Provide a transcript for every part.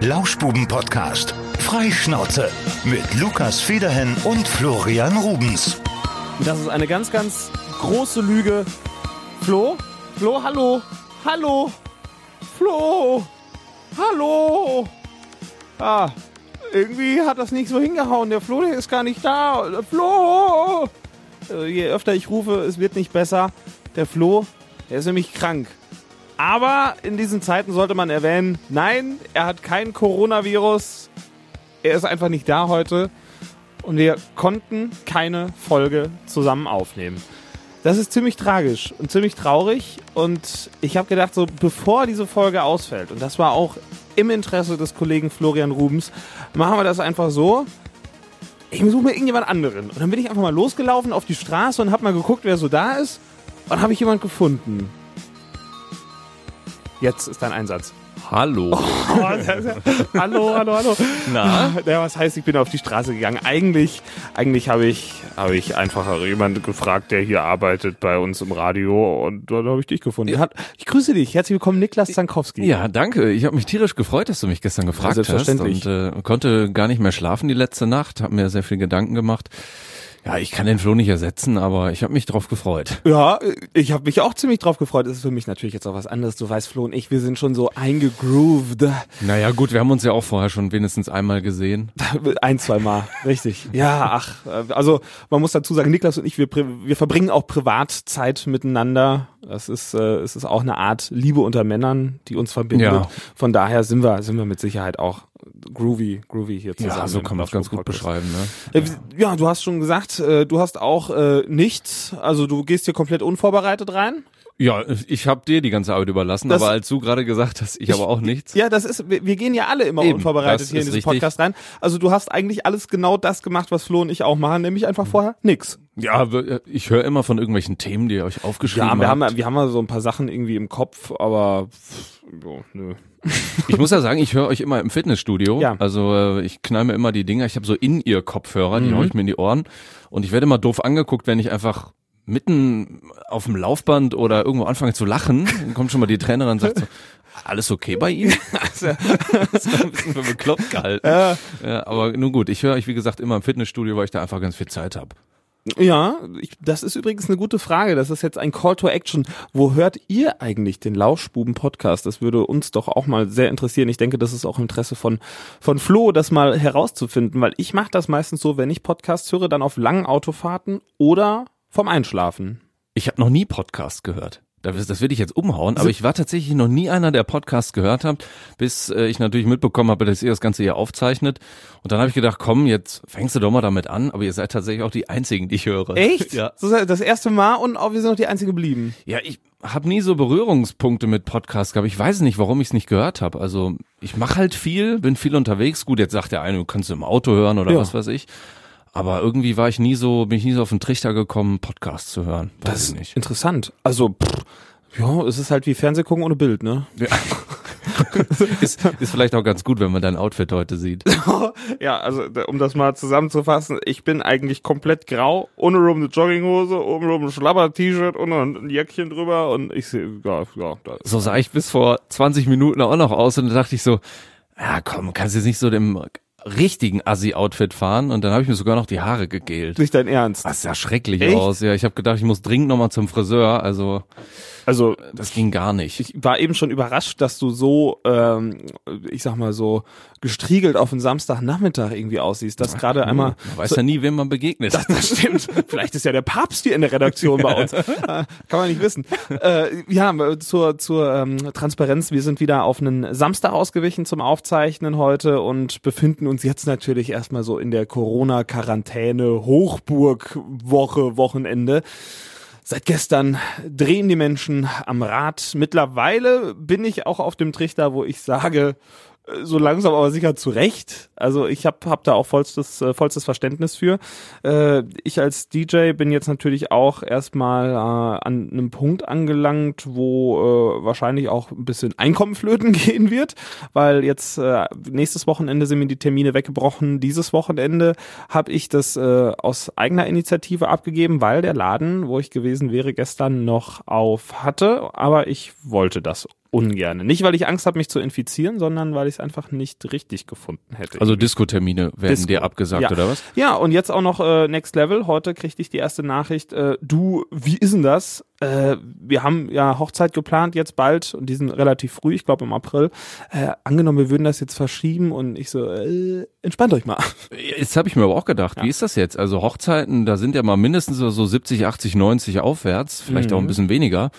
Lauschbuben-Podcast. Freischnauze. Mit Lukas Federhen und Florian Rubens. Das ist eine ganz, ganz große Lüge. Flo? Flo, hallo? Hallo? Flo? Hallo? Ah, irgendwie hat das nicht so hingehauen. Der Flo, der ist gar nicht da. Flo! Äh, Je öfter ich rufe, es wird nicht besser. Der Flo, der ist nämlich krank. Aber in diesen Zeiten sollte man erwähnen, nein, er hat kein Coronavirus. Er ist einfach nicht da heute. Und wir konnten keine Folge zusammen aufnehmen. Das ist ziemlich tragisch und ziemlich traurig. Und ich habe gedacht, so bevor diese Folge ausfällt, und das war auch im Interesse des Kollegen Florian Rubens, machen wir das einfach so. Ich suche mir irgendjemand anderen. Und dann bin ich einfach mal losgelaufen auf die Straße und habe mal geguckt, wer so da ist. Und habe ich jemand gefunden. Jetzt ist dein Einsatz. Hallo. Oh, hallo, hallo, hallo. Na? Ja, was heißt, ich bin auf die Straße gegangen? Eigentlich, eigentlich habe ich, habe ich einfach jemanden gefragt, der hier arbeitet bei uns im Radio und dann habe ich dich gefunden. Hat, ich grüße dich. Herzlich willkommen, Niklas Zankowski. Ja, danke. Ich habe mich tierisch gefreut, dass du mich gestern gefragt Ja, hast selbstverständlich. und äh, konnte gar nicht mehr schlafen die letzte Nacht, habe mir sehr viel Gedanken gemacht. Ja, ich kann den Flo nicht ersetzen, aber ich habe mich drauf gefreut. Ja, ich habe mich auch ziemlich drauf gefreut. Das ist für mich natürlich jetzt auch was anderes. Du weißt, Flo und ich, wir sind schon so eingegrooved. Naja, gut, wir haben uns ja auch vorher schon wenigstens einmal gesehen. Ein, zwei Mal, richtig. Ja, ach, also man muss dazu sagen, Niklas und ich, wir, wir verbringen auch Privatzeit miteinander. Das ist, äh, es ist auch eine Art Liebe unter Männern, die uns verbindet. Ja. Von daher sind wir, sind wir mit Sicherheit auch groovy, groovy hier zusammen. Ja, so kann man es ganz gut beschreiben. Ne? Äh, Ja, du hast schon gesagt, äh, du hast auch äh, nichts, also du gehst hier komplett unvorbereitet rein. Ja, ich habe dir die ganze Arbeit überlassen, Das- aber als du gerade gesagt hast, ich, aber auch nichts. Ja, das ist, wir, wir gehen ja alle immer Eben, unvorbereitet das hier in diesen richtig. Podcast rein. Also du hast eigentlich alles genau das gemacht, was Flo und ich auch machen, nämlich einfach vorher nix. Ja, ich höre immer von irgendwelchen Themen, die ihr euch aufgeschrieben Ja, wir haben, habt. wir haben mal so ein paar Sachen irgendwie im Kopf, aber pff, jo, nö. Ich muss ja sagen, ich höre euch immer im Fitnessstudio. Ja. Also äh, ich knall mir immer die Dinger. Ich habe so in ihr Kopfhörer, die Mhm. hau ich mir in die Ohren. Und ich werde immer doof angeguckt, wenn ich einfach mitten auf dem Laufband oder irgendwo anfange zu lachen. Dann kommt schon mal die Trainerin und sagt so, alles okay bei ihm? das ist ein bisschen für bekloppt gehalten. Äh, Ja, aber nun gut, ich höre euch wie gesagt immer im Fitnessstudio, weil ich da einfach ganz viel Zeit habe. Ja, ich, das ist übrigens eine gute Frage. Das ist jetzt ein Call to Action. Wo hört ihr eigentlich den Lauschbuben-Podcast? Das würde uns doch auch mal sehr interessieren. Ich denke, das ist auch Interesse von, von Flo, das mal herauszufinden, weil ich mache das meistens so, wenn ich Podcasts höre, dann auf langen Autofahrten oder vom Einschlafen. Ich habe noch nie Podcast gehört. Das, das will ich jetzt umhauen, aber ich war tatsächlich noch nie einer, der Podcast gehört hat, bis äh, ich natürlich mitbekommen habe, dass ihr das Ganze hier aufzeichnet. Und dann habe ich gedacht, komm, jetzt fängst du doch mal damit an, aber ihr seid tatsächlich auch die Einzigen, die ich höre. Echt? Ja. Das erste Mal und auch wir sind noch die Einzige geblieben. Ja, ich habe nie so Berührungspunkte mit Podcast gehabt. Ich weiß nicht, warum ich es nicht gehört habe. Also ich mache halt viel, bin viel unterwegs. Gut, jetzt sagt der eine, du kannst im Auto hören oder Ja. was weiß ich. Aber irgendwie war ich nie so, bin ich nie so auf den Trichter gekommen, Podcast zu hören. Weiß Das ist nicht. interessant. Also, pff, ja, es ist halt wie Fernsehgucken ohne Bild, ne? Ja. ist, ist vielleicht auch ganz gut, wenn man dein Outfit heute sieht. Ja, also um das mal zusammenzufassen, ich bin eigentlich komplett grau, ohne rum eine Jogginghose, oben rum ein Schlabber-T-Shirt und ein Jäckchen drüber und ich sehe, ja, ja, So sah ich bis vor 20 Minuten auch noch aus und da dachte ich so, ja komm, kannst jetzt nicht so dem richtigen Assi-Outfit fahren und dann habe ich mir sogar noch die Haare gegelt. nicht dein Ernst. Das sah schrecklich Echt? aus. Ja, ich habe gedacht, ich muss dringend nochmal zum Friseur. Also Also, das ging gar nicht. ich war eben schon überrascht, dass du so, ähm, ich sag mal so, gestriegelt auf einen Samstagnachmittag irgendwie aussiehst. Das gerade einmal Man weiß ja nie, wem man begegnet. Das, das stimmt. Vielleicht ist ja der Papst hier in der Redaktion bei uns. Äh, Kann man nicht wissen. Äh, ja, zur, zur ähm, Transparenz. Wir sind wieder auf einen Samstag ausgewichen zum Aufzeichnen heute und befinden uns jetzt natürlich erstmal so in der Corona-Quarantäne, Hochburg-Woche, Wochenende. Seit gestern drehen die Menschen am Rad. Mittlerweile bin ich auch auf dem Trichter, wo ich sage, so langsam aber sicher zurecht. Also ich habe hab da auch vollstes, äh, vollstes Verständnis für. Äh, ich als DJ bin jetzt natürlich auch erstmal äh, an einem Punkt angelangt, wo äh, wahrscheinlich auch ein bisschen Einkommen flöten gehen wird, weil jetzt äh, nächstes Wochenende sind mir die Termine weggebrochen. Dieses Wochenende habe ich das äh, aus eigener Initiative abgegeben, weil der Laden, wo ich gewesen wäre, gestern noch auf hatte, aber ich wollte das ungerne. Nicht, weil ich Angst habe, mich zu infizieren, sondern weil ich es einfach nicht richtig gefunden hätte. Also Diskotermine werden Disco. dir abgesagt, Ja. oder was? Ja, und jetzt auch noch äh, Next Level. Heute kriegte ich die erste Nachricht. Äh, du, wie ist denn das? Äh, wir haben ja Hochzeit geplant jetzt bald und die sind relativ früh, ich glaube im April. Äh, angenommen, wir würden das jetzt verschieben und ich so, äh, entspannt euch mal. Jetzt habe ich mir aber auch gedacht, Ja. wie ist das jetzt? Also Hochzeiten, da sind ja mal mindestens so so 70, 80, 90 aufwärts, vielleicht Mhm. auch ein bisschen weniger.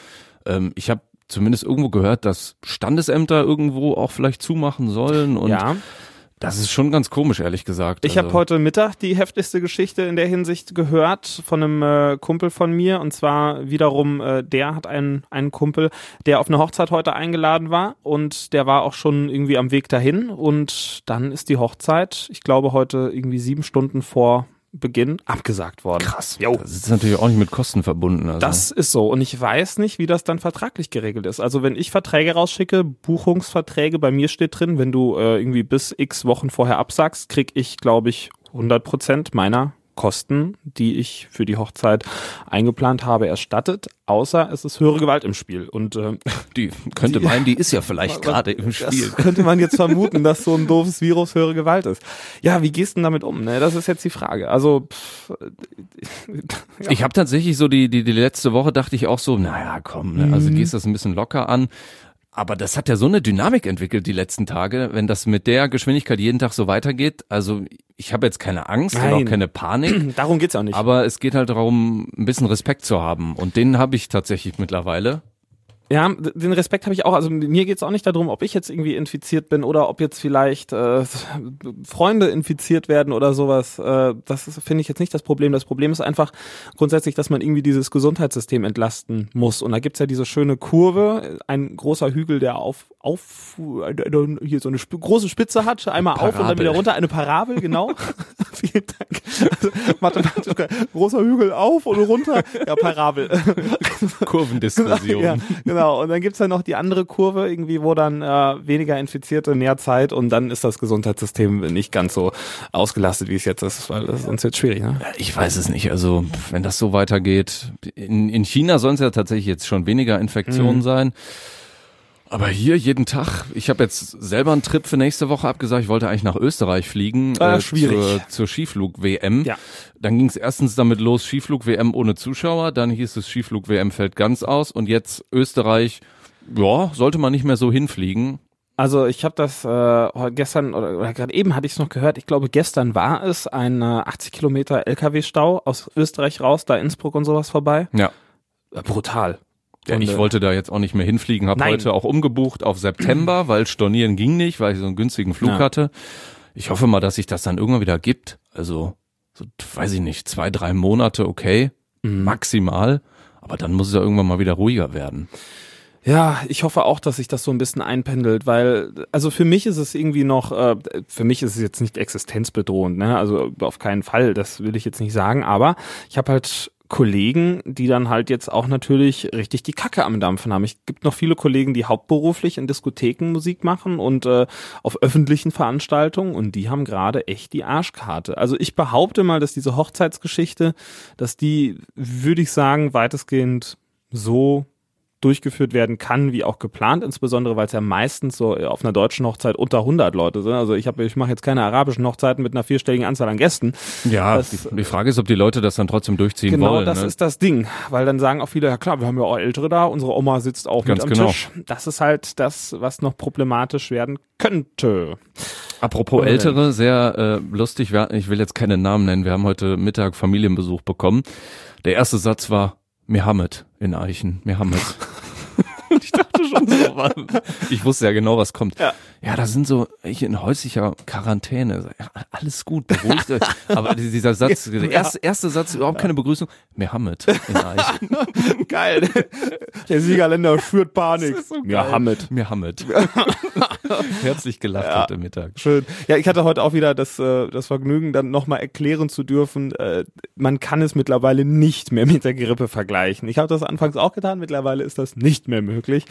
Ähm, ich habe zumindest irgendwo gehört, dass Standesämter irgendwo auch vielleicht zumachen sollen und ja, das ist schon ganz komisch, ehrlich gesagt. ich also, habe heute Mittag die heftigste Geschichte in der Hinsicht gehört von einem äh, Kumpel von mir. Und zwar wiederum, äh, der hat einen, einen Kumpel, der auf eine Hochzeit heute eingeladen war. Und der war auch schon irgendwie am Weg dahin. Und dann ist die Hochzeit, ich glaube heute irgendwie sieben Stunden vor Beginn abgesagt worden. krass. Jo. Das ist natürlich auch nicht mit Kosten verbunden. Also. Das ist so. Und ich weiß nicht, wie das dann vertraglich geregelt ist. Also wenn ich Verträge rausschicke, Buchungsverträge, bei mir steht drin, wenn du äh, irgendwie bis x Wochen vorher absagst, krieg ich, glaube ich, 100 Prozent meiner Kosten, die ich für die Hochzeit eingeplant habe, erstattet, außer es ist höhere Gewalt im Spiel. Und äh, die könnte Die- meinen, die ist ja vielleicht gerade im Spiel. könnte man jetzt vermuten, dass so ein doofes Virus höhere Gewalt ist. Ja, wie gehst du denn damit um? Ne? Das ist jetzt die Frage. Also pff, ja. Ich habe tatsächlich so die, die, die letzte Woche dachte ich auch so, naja, komm, ne? also Mhm. gehst das ein bisschen locker an. Aber das hat ja so eine Dynamik entwickelt die letzten Tage, wenn das mit der Geschwindigkeit jeden Tag so weitergeht. Also ich habe jetzt keine Angst und Nein. auch keine Panik, darum geht's auch nicht. aber es geht halt darum, ein bisschen Respekt zu haben. Und den habe ich tatsächlich mittlerweile. Ja, den Respekt habe ich auch. Also mir geht's auch nicht darum, ob ich jetzt irgendwie infiziert bin oder ob jetzt vielleicht äh, Freunde infiziert werden oder sowas. Äh, das finde ich jetzt nicht das Problem. Das Problem ist einfach grundsätzlich, dass man irgendwie dieses Gesundheitssystem entlasten muss. Und da gibt's ja diese schöne Kurve, ein großer Hügel, der auf, auf hier so eine sp große Spitze hat, einmal auf und dann Parabel. wieder runter. Eine Parabel, genau. Vielen Dank. Also, mathematisch, großer Hügel auf und runter. Ja, Parabel. Kurvendiskussion. Ja, genau. Und dann gibt's ja noch die andere Kurve, irgendwie, wo dann äh, weniger Infizierte, mehr Zeit und dann ist das Gesundheitssystem nicht ganz so ausgelastet, wie es jetzt ist, weil das ist sonst jetzt schwierig, ne? Ich weiß es nicht. Also, wenn das so weitergeht. In, in China sollen es ja tatsächlich jetzt schon weniger Infektionen Mhm. sein. Aber hier jeden Tag, ich habe jetzt selber einen Trip für nächste Woche abgesagt. Ich wollte eigentlich nach Österreich fliegen Ah, schwierig. zur, zur Skiflug-WM. Ja. Dann ging es erstens damit los, Skiflug-WM ohne Zuschauer. Dann hieß es, Skiflug-WM fällt ganz aus. Und jetzt Österreich, ja, sollte man nicht mehr so hinfliegen. Also ich habe das äh, gestern oder, oder gerade eben hatte ich es noch gehört. Ich glaube gestern war es ein äh, 80 Kilometer LKW-Stau aus Österreich raus, da Innsbruck und sowas vorbei. Ja. Äh, brutal. Ja, ich wollte da jetzt auch nicht mehr hinfliegen, habe heute auch umgebucht auf September, weil stornieren ging nicht, weil ich so einen günstigen Flug Ja. hatte. Ich hoffe mal, dass sich das dann irgendwann wieder gibt. Also, so, weiß ich nicht, zwei, drei Monate, okay, Mhm. maximal. Aber dann muss es ja irgendwann mal wieder ruhiger werden. Ja, ich hoffe auch, dass sich das so ein bisschen einpendelt, weil, also für mich ist es irgendwie noch, äh, für mich ist es jetzt nicht existenzbedrohend, ne? Also auf keinen Fall, das will ich jetzt nicht sagen, aber ich habe halt Kollegen, die dann halt jetzt auch natürlich richtig die Kacke am Dampfen haben. Es gibt noch viele Kollegen, die hauptberuflich in Diskotheken Musik machen und äh, auf öffentlichen Veranstaltungen und die haben gerade echt die Arschkarte. Also ich behaupte mal, dass diese Hochzeitsgeschichte, dass die, würde ich sagen, weitestgehend so durchgeführt werden kann, wie auch geplant, insbesondere weil es ja meistens so auf einer deutschen Hochzeit unter 100 Leute sind. Also ich habe, ich mache jetzt keine arabischen Hochzeiten mit einer vierstelligen Anzahl an Gästen. Ja, Das- die, die Frage ist, ob die Leute das dann trotzdem durchziehen Genau, wollen. das ne? ist das Ding, weil dann sagen auch viele, ja klar, wir haben ja auch Ältere da, unsere Oma sitzt auch Ganz mit am genau. Tisch. Das ist halt das, was noch problematisch werden könnte. Apropos Ältere, sehr äh, lustig, ich will jetzt keine Namen nennen, wir haben heute Mittag Familienbesuch bekommen. Der erste Satz war Mehammed in Eichen, Mehammed. ich dachte schon so, was? ich wusste ja genau, was kommt. Ja. Ja, da sind so ich in häuslicher Quarantäne. Ja, alles gut, beruhigt euch. Aber dieser Satz, der erste, erste Satz, überhaupt keine Begrüßung. Mehammed in Eichen. Geil. Der Siegerländer führt Panik. So. Hamid. Mehammed. Herzlich gelacht Ja. heute Mittag. Schön. Ja, ich hatte heute auch wieder das, äh, das Vergnügen, dann nochmal erklären zu dürfen, äh, man kann es mittlerweile nicht mehr mit der Grippe vergleichen. Ich habe das anfangs auch getan, mittlerweile ist das nicht mehr möglich.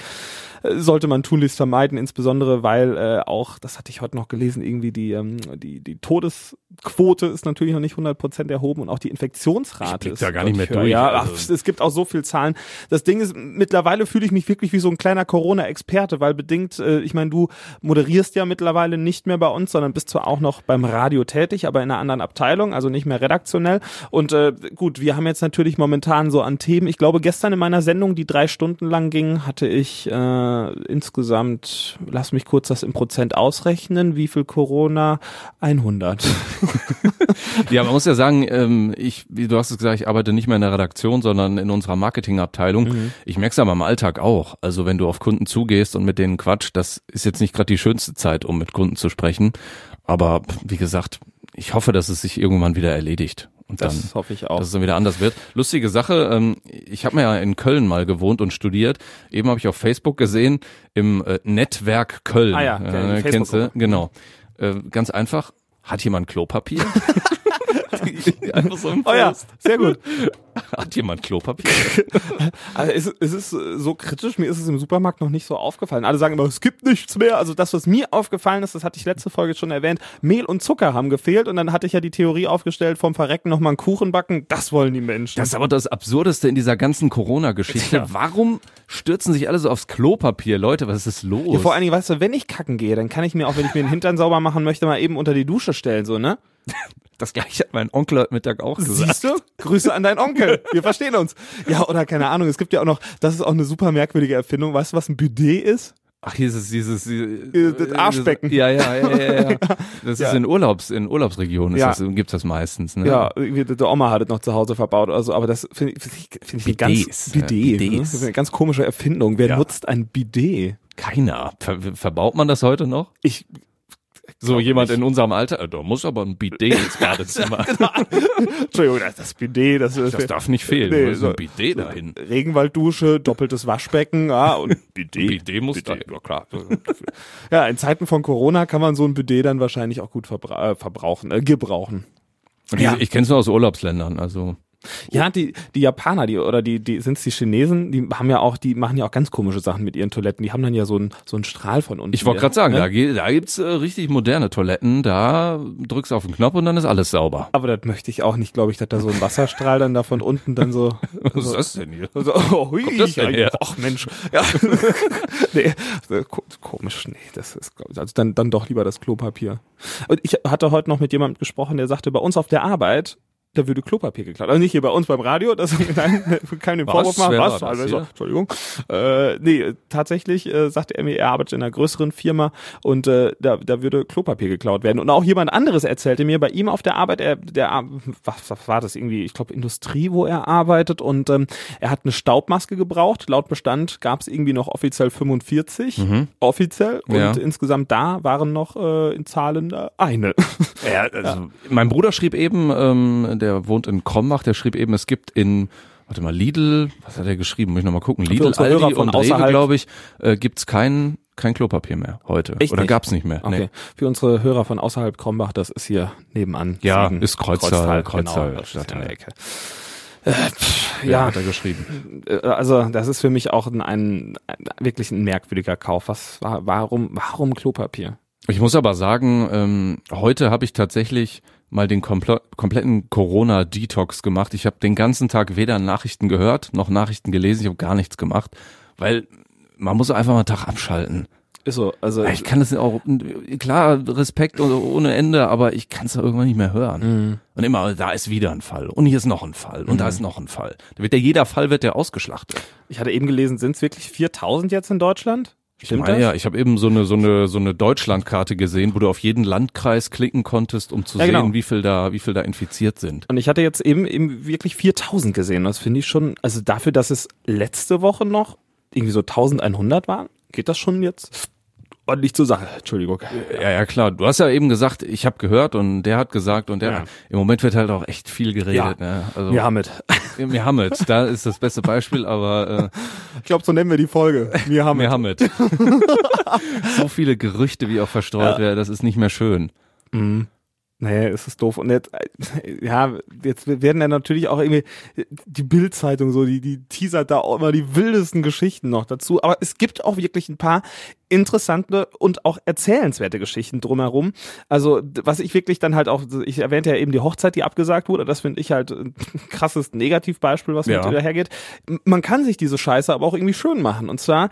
Sollte man tunlichst vermeiden, insbesondere weil äh, auch, das hatte ich heute noch gelesen, irgendwie die, ähm, die, die Todesquote ist natürlich noch nicht 100 Prozent erhoben und auch die Infektionsrate Ich ist. da gar nicht mehr höher. durch, Ja, also- es gibt auch so viel Zahlen. Das Ding ist, mittlerweile fühle ich mich wirklich wie so ein kleiner Corona-Experte, weil bedingt, äh, ich meine, du moderierst ja mittlerweile nicht mehr bei uns, sondern bist zwar auch noch beim Radio tätig, aber in einer anderen Abteilung, also nicht mehr redaktionell. Und äh, gut, wir haben jetzt natürlich momentan so an Themen. Ich glaube, gestern in meiner Sendung, die drei Stunden lang ging, hatte ich äh, insgesamt, lass mich kurz das im Prozent ausrechnen, wie viel Corona? 100. Ja, man muss ja sagen, ähm, ich, wie du hast es gesagt, ich arbeite nicht mehr in der Redaktion, sondern in unserer Marketingabteilung. Mhm. Ich merke es aber im Alltag auch. Also wenn du auf Kunden zugehst und mit denen quatscht, das ist jetzt nicht gerade die schönste Zeit, um mit Kunden zu sprechen. Aber wie gesagt, ich hoffe, dass es sich irgendwann wieder erledigt. Und dann, Das hoffe ich auch. dass es dann wieder anders wird. Lustige Sache, ähm, ich habe mir ja in Köln mal gewohnt und studiert. Eben habe ich auf Facebook gesehen, im äh, Netzwerk Köln. Ah ja, die äh, kennst du? Genau. Äh, ganz einfach, hat jemand Klopapier? einfach so im Oh ja, sehr gut. Hat jemand Klopapier? Also es, es ist so kritisch, mir ist es im Supermarkt noch nicht so aufgefallen. Alle sagen immer, es gibt nichts mehr. Also das, was mir aufgefallen ist, das hatte ich letzte Folge schon erwähnt, Mehl und Zucker haben gefehlt und dann hatte ich ja die Theorie aufgestellt, vom Verrecken nochmal einen Kuchen backen. Das wollen die Menschen. Das ist aber das Absurdeste in dieser ganzen Corona-Geschichte. Ja. Warum stürzen sich alle so aufs Klopapier? Leute, was ist los? ja, vor allen Dingen, weißt du, wenn ich kacken gehe, dann kann ich mir auch, wenn ich mir den Hintern sauber machen möchte, mal eben unter die Dusche stellen, so, ne? das gleiche hat mein Onkel heute Mittag auch gesagt. Siehst du? Grüße an deinen Onkel. Wir verstehen uns. Ja, oder keine Ahnung, es gibt ja auch noch, das ist auch eine super merkwürdige Erfindung. Weißt du, was ein Bidet ist? Ach, hier ist es dieses, Äh, das Arschbecken. Ja, ja, ja, ja, ja. Das Ja. ist in Urlaubs, in Urlaubsregionen ist Ja. das, gibt's das meistens, ne? Ja, der Oma hat es noch zu Hause verbaut oder so, aber das finde ich, find ich, ich eine ganz ja, Bidet, Bidets. Ne? Das ist eine ganz komische Erfindung. Wer Ja. nutzt ein Bidet? Keiner. Ver verbaut man das heute noch? Ich So Glaub jemand nicht. in unserem Alter, äh, da muss aber ein Bidet ins Badezimmer. Entschuldigung, das, das Bidet, das, Das darf nicht fehlen. Nee, so so- ein Bidet dahin. Regenwalddusche, doppeltes Waschbecken, ja, und Bidet. Bidet muss da. ja klar. ja, in Zeiten von Corona kann man so ein Bidet dann wahrscheinlich auch gut verbra äh, verbrauchen, äh, gebrauchen. Ja. Ich, ich kenne es nur aus Urlaubsländern, also. Ja, die, die Japaner, die, oder die, die, sind's die Chinesen, die haben ja auch, die machen ja auch ganz komische Sachen mit ihren Toiletten. Die haben dann ja so einen, so einen Strahl von unten. Ich wollte gerade sagen, ne? da, da gibt's äh, richtig moderne Toiletten, da drückst du auf den Knopf und dann ist alles sauber. Aber das möchte ich auch nicht, glaube ich, dass da so ein Wasserstrahl dann da von unten dann so. Was ist das denn hier? so oh, hui, das denn her? Ach Mensch. Ja. nee, so ko- komisch, nee, das ist, glaub ich, also dann, dann doch lieber das Klopapier. Und ich hatte heute noch mit jemandem gesprochen, der sagte, bei uns auf der Arbeit, da würde Klopapier geklaut. Also nicht hier bei uns beim Radio, das nein, kann den? Vorwurf machen. Wer Was? Also? Entschuldigung. Äh, nee, tatsächlich äh, sagte er mir, er arbeitet in einer größeren Firma und äh, da, da würde Klopapier geklaut werden. Und auch jemand anderes erzählte mir, bei ihm auf der Arbeit, er, der, was, was war das irgendwie, ich glaube Industrie, wo er arbeitet und ähm, er hat eine Staubmaske gebraucht. Laut Bestand gab es irgendwie noch offiziell 45, offiziell und Ja. insgesamt da waren noch äh, in Zahlen äh, eine. Ja, also, Mein Bruder schrieb eben, ähm, der wohnt in Krombach, der schrieb eben, es gibt in, warte mal, Lidl, was hat er geschrieben? Muss ich nochmal gucken. Lidl, Aldi und Rewe, glaube ich, äh, gibt's kein, kein Klopapier mehr heute. Echt Oder nicht? gab's nicht mehr. Okay. Nee. Für unsere Hörer von außerhalb Krombach, das ist hier nebenan. Ja, Siegen. ist Kreuztal, Kreuztal, Kreuztal, genau, ist in der Ecke. Äh, pff, Ja, hat er geschrieben. äh, also das ist für mich auch ein, ein, wirklich ein merkwürdiger Kauf. Was war, warum, warum Klopapier? Ich muss aber sagen, ähm, heute habe ich tatsächlich mal den komple kompletten Corona-Detox gemacht. Ich habe den ganzen Tag weder Nachrichten gehört noch Nachrichten gelesen. Ich habe gar nichts gemacht, weil man muss einfach mal einen Tag abschalten. Ist so, also Ich kann das auch, klar, Respekt und ohne Ende, aber ich kann es irgendwann nicht mehr hören. Mhm. Und immer, da ist wieder ein Fall und hier ist noch ein Fall und da ist noch ein Fall. Da wird ja jeder Fall wird ja ausgeschlachtet. ich hatte eben gelesen, sind es wirklich 4000 jetzt in Deutschland? Ich meine, ja, ich habe eben so eine so eine so eine Deutschlandkarte gesehen, wo du auf jeden Landkreis klicken konntest, um zu Ja, genau. sehen, wie viel da wie viel da infiziert sind. Und ich hatte jetzt eben, eben wirklich 4000 gesehen. Das finde ich schon, also dafür, dass es letzte Woche noch irgendwie so 1100 waren, geht das schon jetzt ordentlich zur Sache. Entschuldigung. Ja, ja, klar. Du hast ja eben gesagt, ich habe gehört und der hat gesagt und der Ja. im Moment wird halt auch echt viel geredet, ne? Also Ja, mit. wir haben es, da ist das beste Beispiel, aber Ich glaube, so nennen wir die Folge. Äh, haben es. so viele Gerüchte, wie auch verstreut werden, das ist nicht mehr schön. Mhm. Naja, es ist doof. Und jetzt, äh, ja, jetzt werden dann natürlich auch irgendwie die Bildzeitung so, die, die teasert da auch immer die wildesten Geschichten noch dazu. Aber es gibt auch wirklich ein paar interessante und auch erzählenswerte Geschichten drumherum. Also, was ich wirklich dann halt auch, ich erwähnte ja eben die Hochzeit, die abgesagt wurde. Das finde ich halt ein krasses Negativbeispiel, was ja. mit dahergeht. Man kann sich diese Scheiße aber auch irgendwie schön machen. Und zwar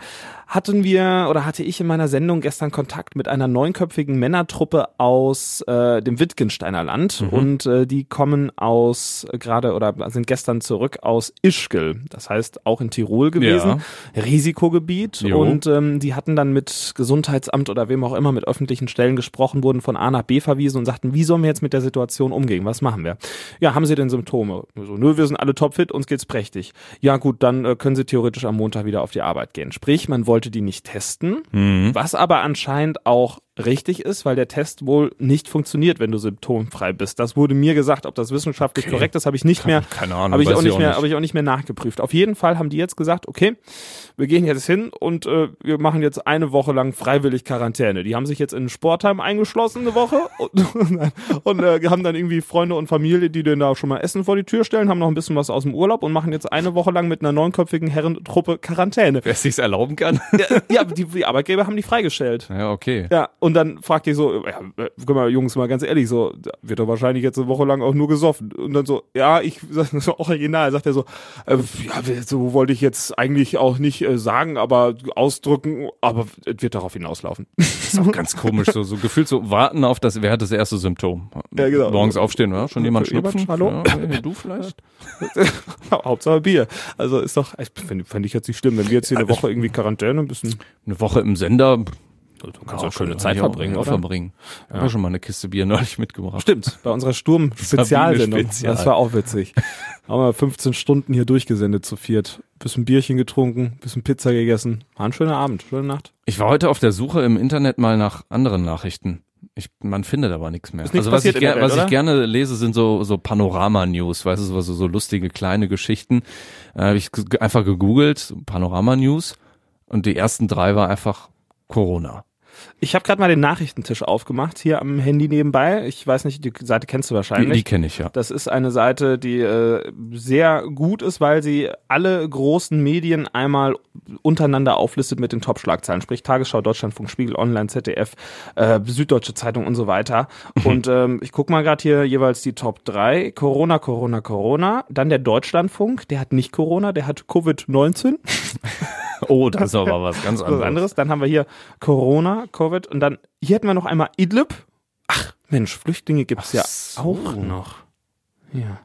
hatten wir oder hatte ich in meiner Sendung gestern Kontakt mit einer neunköpfigen Männertruppe aus äh, dem Wittgensteiner Land mhm. und äh, die kommen aus äh, gerade oder sind gestern zurück aus Ischgl, das heißt auch in Tirol gewesen, ja. Risikogebiet jo. und ähm, die hatten dann mit Gesundheitsamt oder wem auch immer mit öffentlichen Stellen gesprochen, wurden von A nach B verwiesen und sagten, wie sollen wir jetzt mit der Situation umgehen? Was machen wir? Ja, haben Sie denn Symptome? So, nö, wir sind alle topfit, uns geht's prächtig. Ja gut, dann äh, können Sie theoretisch am Montag wieder auf die Arbeit gehen. Sprich, man wollte wollte die nicht testen, mhm. was aber anscheinend auch richtig ist, weil der Test wohl nicht funktioniert, wenn du symptomfrei bist. Das wurde mir gesagt, ob das wissenschaftlich okay. korrekt ist, habe ich nicht mehr, keine Ahnung, habe ich auch nicht mehr, habe ich auch nicht mehr nachgeprüft. Auf jeden Fall haben die jetzt gesagt, okay, wir gehen jetzt hin und äh, wir machen jetzt eine Woche lang freiwillig Quarantäne. Die haben sich jetzt in ein Sportheim eingeschlossen eine Woche und, und äh, haben dann irgendwie Freunde und Familie, die denen da schon mal Essen vor die Tür stellen, haben noch ein bisschen was aus dem Urlaub und machen jetzt eine Woche lang mit einer neunköpfigen Herrentruppe Quarantäne. Wer es sich erlauben kann. ja, ja die, die Arbeitgeber haben die freigestellt. Ja, okay. Ja, und dann fragt die so, ja, guck mal, Jungs, mal ganz ehrlich, so, wird doch wahrscheinlich jetzt eine Woche lang auch nur gesoffen. Und dann so, ja, ich, so original, sagt er so, äh, ja, so wollte ich jetzt eigentlich auch nicht äh, sagen, aber ausdrücken, aber es wird darauf hinauslaufen. Das ist auch ganz komisch, so, so gefühlt so warten auf das, wer hat das erste Symptom? Ja, genau. Morgens aufstehen, oder? Schon jemand schnupfen? Hallo? Ja, du vielleicht? Hauptsache Bier. Also ist doch, ich find ich jetzt nicht schlimm, wenn wir jetzt hier eine Woche irgendwie Quarantäne ein bisschen. Eine Woche im Sender, Du kannst auch schöne Zeit verbringen, auch, oder? verbringen. Ja. Ich habe schon mal eine Kiste Bier neulich mitgebracht. Stimmt, bei unserer Sturm-Spezialsendung. Spezial. Das war auch witzig. haben wir 15 Stunden hier durchgesendet zu viert. Bisschen Bierchen getrunken, bisschen Pizza gegessen. War ein schöner Abend, schöne Nacht. Ich war heute auf der Suche im Internet mal nach anderen Nachrichten. Ich, man findet aber nichts mehr. also was, ich, Welt, was ich, gerne lese, sind so, so Panorama-News, weißt du, so, so lustige kleine Geschichten. Äh, habe ich einfach gegoogelt, Panorama-News, und die ersten drei war einfach Corona. Ich habe gerade mal den Nachrichtentisch aufgemacht hier am Handy nebenbei. Ich weiß nicht, die Seite kennst du wahrscheinlich. Die, die kenne ich ja. Das ist eine Seite, die äh, sehr gut ist, weil sie alle großen Medien einmal untereinander auflistet mit den Top-Schlagzeilen, sprich Tagesschau, Deutschlandfunk, Spiegel Online, ZDF, äh, Süddeutsche Zeitung und so weiter. Mhm. Und ähm, ich guck mal gerade hier jeweils die Top 3. Corona, Corona, Corona. Dann der Deutschlandfunk, der hat nicht Corona, der hat Covid-19. Oh, das ist aber was ganz anderes. Was anderes. Dann haben wir hier Corona, Covid und dann hier hätten wir noch einmal Idlib. Ach, Mensch, Flüchtlinge gibt's Ach ja so. auch noch. Ja.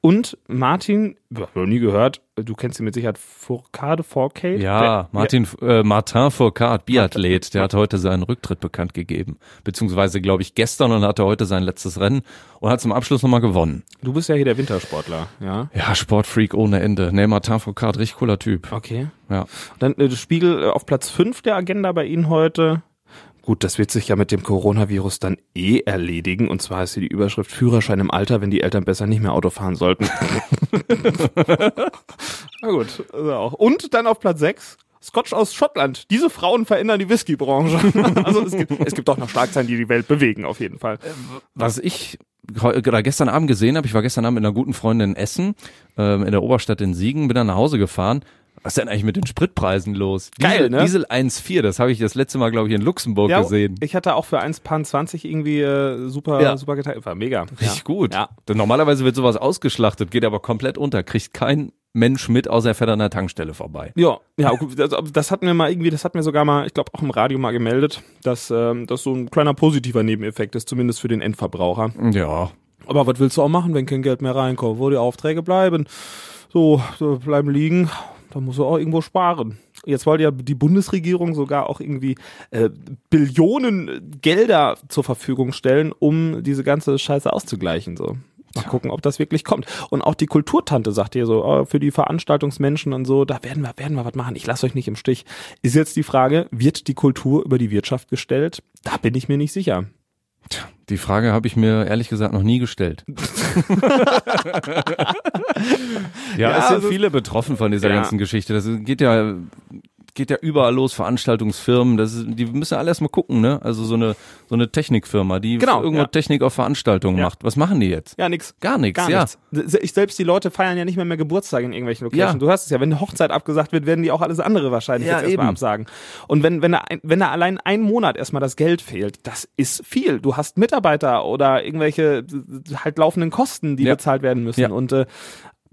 Und Martin, noch nie gehört, du kennst ihn mit Sicherheit, Fourcade, Fourcade? Ja, Martin, ja. Äh, Martin Fourcade, Biathlet, der hat heute seinen Rücktritt bekannt gegeben. Beziehungsweise, glaube ich, gestern und hatte heute sein letztes Rennen und hat zum Abschluss nochmal gewonnen. Du bist ja hier der Wintersportler, ja? Ja, Sportfreak ohne Ende. Nee, Martin Fourcade, richtig cooler Typ. Okay. Ja. Dann äh, Spiegel äh, auf Platz 5 der Agenda bei Ihnen heute. Gut, das wird sich ja mit dem Coronavirus dann eh erledigen. Und zwar ist hier die Überschrift Führerschein im Alter, wenn die Eltern besser nicht mehr Auto fahren sollten. Na gut. Also auch. Und dann auf Platz 6. Scotch aus Schottland. Diese Frauen verändern die Whiskybranche. also es gibt, es gibt auch noch Schlagzeilen, die die Welt bewegen, auf jeden Fall. Was ich oder gestern Abend gesehen habe, ich war gestern Abend mit einer guten Freundin in Essen, ähm, in der Oberstadt in Siegen, bin dann nach Hause gefahren was ist denn eigentlich mit den Spritpreisen los? Geil, Diesel, ne? Diesel 1,4, das habe ich das letzte Mal, glaube ich, in Luxemburg ja, gesehen. Ich hatte auch für 1,20 irgendwie äh, super, ja. super geteilt. War mega. Richtig ja. gut. Ja. Denn normalerweise wird sowas ausgeschlachtet, geht aber komplett unter, kriegt kein Mensch mit, außer er fährt an der Tankstelle vorbei. Ja, ja, das, das hat mir mal irgendwie, das hat mir sogar mal, ich glaube auch im Radio mal gemeldet, dass ähm, das so ein kleiner positiver Nebeneffekt ist, zumindest für den Endverbraucher. Ja. Aber was willst du auch machen, wenn kein Geld mehr reinkommt? Wo die Aufträge bleiben, so, so bleiben liegen da muss er auch irgendwo sparen. Jetzt wollte ja die Bundesregierung sogar auch irgendwie äh, Billionen Gelder zur Verfügung stellen, um diese ganze Scheiße auszugleichen. So. Mal gucken, ob das wirklich kommt. Und auch die Kulturtante sagt hier so, oh, für die Veranstaltungsmenschen und so, da werden wir, werden wir was machen. Ich lasse euch nicht im Stich. Ist jetzt die Frage, wird die Kultur über die Wirtschaft gestellt? Da bin ich mir nicht sicher. Tja, die Frage habe ich mir ehrlich gesagt noch nie gestellt. ja, ja, es sind also, viele betroffen von dieser ja. ganzen Geschichte. Das geht ja geht ja überall los, Veranstaltungsfirmen, das ist, die müssen ja alle erstmal gucken, ne? Also so eine so eine Technikfirma, die Genau, irgendwo ja. Technik auf Veranstaltungen Ja. macht. Was machen die jetzt? Ja, nix. Gar nichts, Gar ja. nichts. Ich selbst die Leute feiern ja nicht mehr mehr Geburtstag in irgendwelchen Locations. Ja. Du hörst es ja, wenn eine Hochzeit abgesagt wird, werden die auch alles andere wahrscheinlich Ja, jetzt erstmal absagen. Und wenn, wenn da, wenn da allein ein Monat erstmal das Geld fehlt, das ist viel. Du hast Mitarbeiter oder irgendwelche halt laufenden Kosten, die bezahlt werden müssen. Und äh,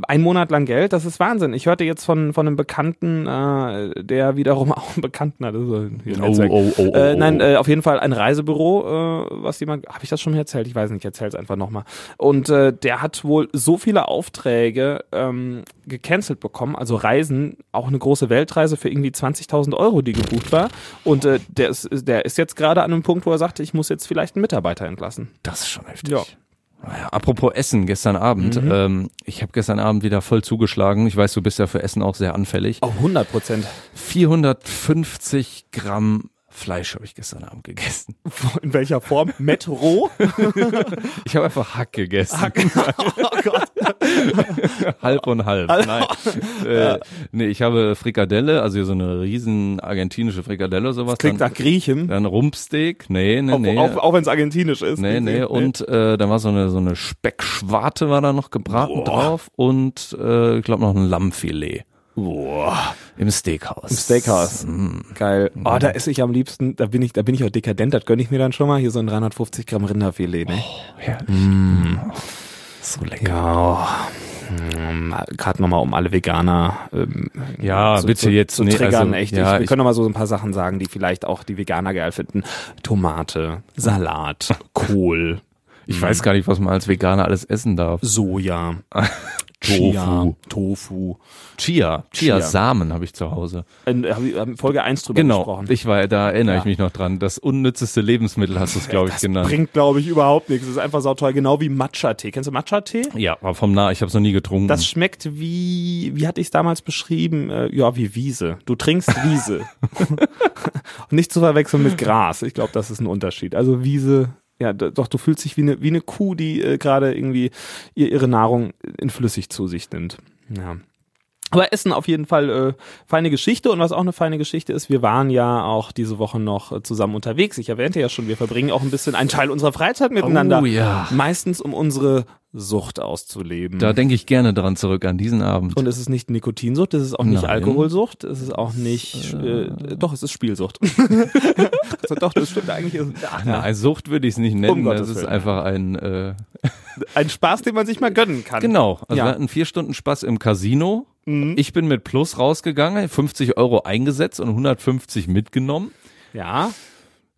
ein Monat lang Geld, das ist Wahnsinn. Ich hörte jetzt von, von einem Bekannten, äh, der wiederum auch einen Bekannten hat. Also im Netzwerk. oh, oh, Äh, oh. nein, äh, auf jeden Fall ein Reisebüro, äh, was jemand, habe ich das schon erzählt? Ich weiß nicht, erzähl es einfach nochmal. Und äh, der hat wohl so viele Aufträge ähm, gecancelt bekommen, also Reisen, auch eine große Weltreise für irgendwie 20.000 Euro, die gebucht war. Und äh, der, ist, der ist jetzt gerade an einem Punkt, wo er sagte, ich muss jetzt vielleicht einen Mitarbeiter entlassen. Das ist schon heftig. Ja. Apropos Essen, gestern Abend. Mhm. Ähm, ich habe gestern Abend wieder voll zugeschlagen. Ich weiß, du bist ja für Essen auch sehr anfällig. Oh, 100 Prozent. 450 Gramm Fleisch habe ich gestern Abend gegessen. In welcher Form? Metro? Ich habe einfach Hack gegessen. oh Gott. halb und halb. Nein. Äh, nee, ich habe Frikadelle, also hier so eine riesen argentinische Frikadelle, sowas. Klingt dann, nach Griechen. dann Rumpsteak. Nee, nee, Auch, nee. auch, auch wenn es argentinisch ist. Nee, nee, und äh, da war so eine so eine Speckschwarte war da noch gebraten Boah. drauf und äh, ich glaube noch ein Lammfilet Boah. im Steakhouse. Im Steakhouse. Geil. Oh, da esse ich am liebsten, da bin ich, da bin ich auch dekadent, das gönne ich mir dann schon mal. Hier so ein 350 Gramm Rinderfilet, ne? Herrlich. So lecker. Ja. Mm, Gerade nochmal um alle Veganer ähm, Ja, zu, bitte zu, jetzt, zu nee, triggern, also, echt. ja, ich, wir ich- können noch mal so ein paar Sachen sagen, die vielleicht auch die Veganer geil finden. Tomate, Salat, Kohl, Ich weiß gar nicht, was man als Veganer alles essen darf. Soja, Tofu. Chia, Tofu. Chia. Chia. Chia-Samen habe ich zu Hause. In, ich- in Folge 1 drüber Genau. gesprochen. Ich war, da erinnere ich Ja. mich noch dran. Das unnützeste Lebensmittel hast du es, glaube ich, das genannt. bringt, glaube ich, überhaupt nichts. Das ist einfach sauteuer, genau wie Matcha-Tee. Kennst du Matcha-Tee? Ja, aber vom Nah, ich habe es noch nie getrunken. Das schmeckt wie, wie hatte ich es damals beschrieben? Äh, ja, wie Wiese. Du trinkst Wiese. Und nicht zu verwechseln mit Gras. Ich glaube, das ist ein Unterschied. Also Wiese, ja, doch, du fühlst dich wie eine, wie eine Kuh, die äh, gerade irgendwie ihr, ihre Nahrung in flüssig zu sich nimmt. Ja. Aber Essen auf jeden Fall äh, feine Geschichte und was auch eine feine Geschichte ist, wir waren ja auch diese Woche noch äh, zusammen unterwegs. Ich erwähnte ja schon, wir verbringen auch ein bisschen einen Teil unserer Freizeit miteinander. Oh ja. Meistens um unsere Sucht auszuleben. da denke ich gerne dran zurück an diesen Abend. Und es ist nicht Nikotinsucht, es ist auch nicht Nein. Alkoholsucht, es ist auch nicht, äh, doch, es ist Spielsucht. also doch, das stimmt eigentlich. Ist, Na, als Sucht würde ich es nicht Um nennen. Gottes das ist Willen. einfach ein äh, Ein Spaß, den man sich mal gönnen kann. genau. Also Ja. wir hatten vier Stunden Spaß im Casino. Mhm. Ich bin mit Plus rausgegangen, 50 Euro eingesetzt und 150 mitgenommen. Ja,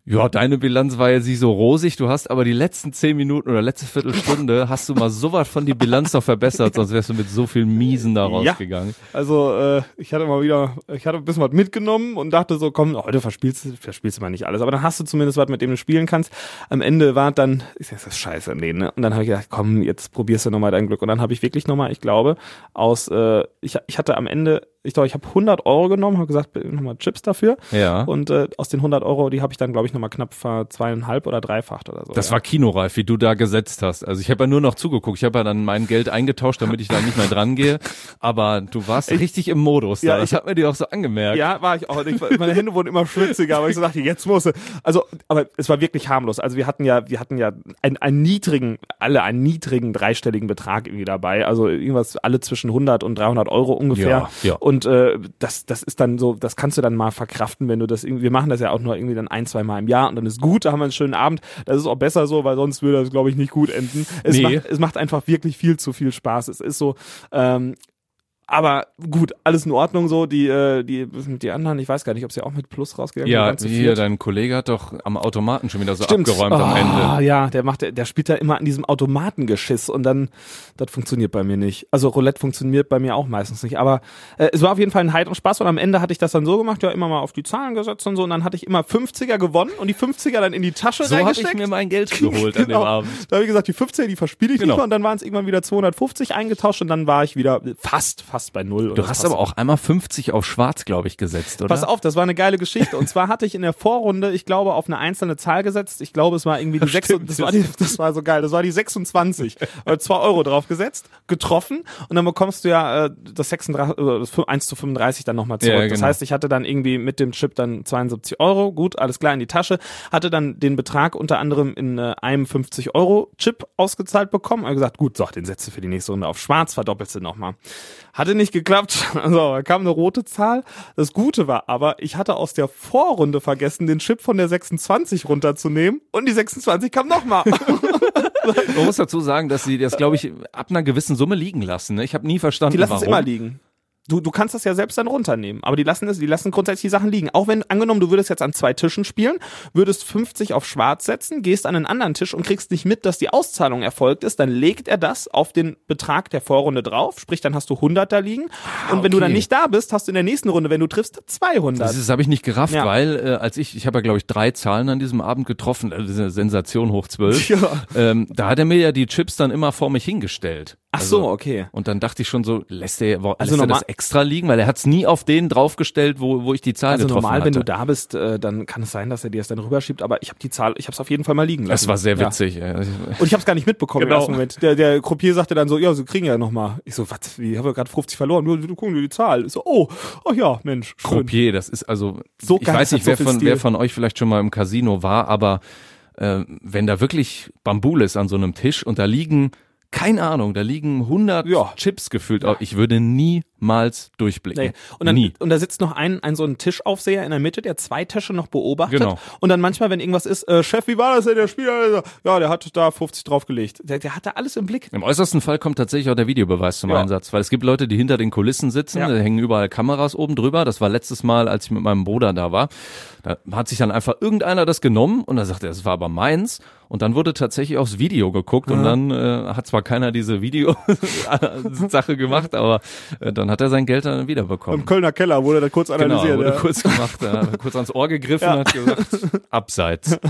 Ja, deine Bilanz war jetzt nicht so rosig. Du hast aber die letzten zehn Minuten oder letzte Viertelstunde hast du mal so was von die Bilanz noch verbessert, sonst wärst du mit so viel Miesen da Ja. rausgegangen. also äh, ich hatte mal wieder, ich hatte ein bisschen was mitgenommen und dachte so, komm, heute verspielst du, verspielst du mal nicht alles, aber dann hast du zumindest was, mit dem du spielen kannst. Am Ende war dann, ist das das scheiße Leben, ne? Und dann habe ich gedacht, komm, jetzt probierst du nochmal dein Glück. Und dann habe ich wirklich nochmal, ich glaube, aus, äh, ich, ich hatte am Ende, ich glaube, ich habe 100 Euro genommen, habe gesagt, nochmal Chips dafür. Ja. Und äh, aus den 100 Euro, die habe ich dann, glaube ich, nochmal knapp zweieinhalb oder dreifacht oder so. Das ja. war kinoreif, wie du da gesetzt hast. Also ich habe ja nur noch zugeguckt. Ich habe ja dann mein Geld eingetauscht, damit ich da nicht mehr dran gehe. Aber du warst richtig im Modus da. Ja, das ich- hat mir dir auch so angemerkt. Ja, war ich auch. Ich, meine Hände wurden immer schwitziger, aber ich so dachte, jetzt muss. Also, aber es war wirklich harmlos. Also wir hatten ja, wir hatten ja einen, einen niedrigen, alle einen niedrigen dreistelligen Betrag irgendwie dabei. Also irgendwas alle zwischen 100 und 300 Euro ungefähr. Ja, ja. Und äh, das, das ist dann so, das kannst du dann mal verkraften, wenn du das irgendwie. Wir machen das ja auch nur irgendwie dann ein, zwei Mal im Jahr und dann ist gut. Da haben wir einen schönen Abend. Das ist auch besser so, weil sonst würde das, glaube ich, nicht gut enden. Es, Nee. macht, es macht einfach wirklich viel zu viel Spaß. Es ist so. Ähm, aber gut, alles in Ordnung so. Die, äh, die, die anderen, ich weiß gar nicht, ob sie auch mit Plus rausgegangen Ja, waren zu hier, dein Kollege hat doch am Automaten schon wieder so Stimmt. abgeräumt am Oh, Ende. Ja, der macht, der spielt da immer an diesem Automatengeschiss und dann, das funktioniert bei mir nicht. Also Roulette funktioniert bei mir auch meistens nicht. Aber äh, es war auf jeden Fall ein heiteren Spaß und am Ende hatte ich das dann so gemacht, ja, immer mal auf die Zahlen gesetzt und so und dann hatte ich immer 50er gewonnen und die 50er dann in die Tasche So habe reingesteckt. ich mir mein Geld geholt an dem Genau. Abend. Da habe ich gesagt, die 50, die verspiele ich Genau. nicht mehr und dann waren es irgendwann wieder 250 eingetauscht und dann war ich wieder fast, fast bei null. Du hast aber auch einmal 50 auf schwarz, glaube ich, gesetzt, oder? Pass auf, das war eine geile Geschichte. Und zwar hatte ich in der Vorrunde, ich glaube, auf eine einzelne Zahl gesetzt. Ich glaube, es war irgendwie die 6, das, war die, das war so geil, das war die 26. äh, 2 Euro drauf gesetzt, getroffen und dann bekommst du ja äh, das 36, äh, das 1 zu 35 dann nochmal zurück. Ja, Das genau. heißt, ich hatte dann irgendwie mit dem Chip dann 72 Euro, gut, alles klar in die Tasche, hatte dann den Betrag unter anderem in äh, einem 50 Euro Chip ausgezahlt bekommen. Und gesagt, gut, so, den setzt du für die nächste Runde auf schwarz, verdoppelst du nochmal. Hatte nicht geklappt. Also, da kam eine rote Zahl. Das Gute war aber, ich hatte aus der Vorrunde vergessen, den Chip von der 26 runterzunehmen und die 26 kam nochmal. Man muss dazu sagen, dass sie das, glaube ich, ab einer gewissen Summe liegen lassen. Ne? Ich habe nie verstanden, Die lassen warum. es immer liegen. Du, du kannst das ja selbst dann runternehmen, aber die lassen es, die lassen grundsätzlich die Sachen liegen. Auch wenn, angenommen, du würdest jetzt an zwei Tischen spielen, würdest 50 auf schwarz setzen, gehst an einen anderen Tisch und kriegst nicht mit, dass die Auszahlung erfolgt ist, dann legt er das auf den Betrag der Vorrunde drauf, sprich, dann hast du 100 da liegen. und wenn du dann okay. nicht da bist, hast du in der nächsten Runde, wenn du triffst, 200. Das, das habe ich nicht gerafft, Ja. weil äh, als ich, ich habe ja glaube ich drei Zahlen an diesem Abend getroffen, eine Sensation hoch zwölf. Ja. Ähm, da hat er mir ja die Chips dann immer vor mich hingestellt. Ach so, okay. Und dann dachte ich schon so, lässt er, wo, Also lässt das normal- extra liegen, weil er hat es nie auf den draufgestellt, wo, wo ich die Zahl Also getroffen normal, hatte. wenn du da bist, äh, dann kann es sein, dass er dir das dann rüberschiebt, aber ich habe die Zahl, ich habe es auf jeden Fall mal liegen lassen. das war sehr witzig. Ja. Und ich habe es gar nicht mitbekommen Genau. im ersten Moment. Der, der Croupier sagte dann so, ja, sie kriegen ja noch mal. Ich so, was, wie, haben wir gerade 50 verloren? Du, du gucken dir die Zahl. Ich so, oh, oh ja, Mensch, schön. Croupier, das ist also, So ich weiß nicht, wer, so von, Stil. wer von euch vielleicht schon mal im Casino war, aber äh, wenn da wirklich Bambul ist an so einem Tisch und da liegen, keine Ahnung, da liegen 100 Ja. Chips gefühlt, ich würde niemals durchblicken. Nee. Und, dann, Nie. und da sitzt noch ein, ein so ein Tischaufseher in der Mitte, der zwei Tische noch beobachtet. Genau. Und dann manchmal, wenn irgendwas ist, äh, Chef, wie war das denn, der Spieler? Ja, der hat da 50 draufgelegt. Der, der hat da alles im Blick. Im äußersten Fall kommt tatsächlich auch der Videobeweis zum Ja. Einsatz, weil es gibt Leute, die hinter den Kulissen sitzen, Ja. da hängen überall Kameras oben drüber. Das war letztes Mal, als ich mit meinem Bruder da war. Da hat sich dann einfach irgendeiner das genommen und dann sagte er, es war aber meins. Und dann wurde tatsächlich aufs Video geguckt und dann äh, hat zwar keiner diese Video-Sache gemacht, aber äh, dann hat er sein Geld dann wiederbekommen. Kölner Keller wurde da kurz Genau, wurde kurz gemacht, äh, kurz ans Ohr gegriffen und hat gesagt, abseits.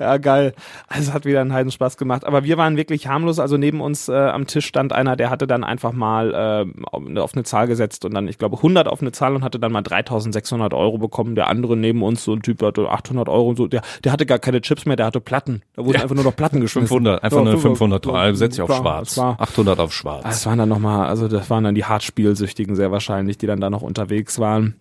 Ja, geil. Also es hat wieder einen Heidenspaß gemacht. Aber wir waren wirklich harmlos. Also neben uns äh, am Tisch stand einer, der hatte dann einfach mal äh, auf eine Zahl gesetzt und dann, ich glaube, 100 auf eine Zahl und hatte dann mal 3600 Euro bekommen. Der andere neben uns, so ein Typ, hatte 800 Euro und so. Der, der hatte gar keine Chips mehr, der hatte Platten. Da wurden einfach nur noch Platten geschmissen. 500, einfach Ja, eine 500, so, also setz ich auf klar, schwarz. Das war, 800 auf schwarz. das waren dann nochmal, also das waren dann die Hartspielsüchtigen sehr wahrscheinlich, die dann da noch unterwegs waren.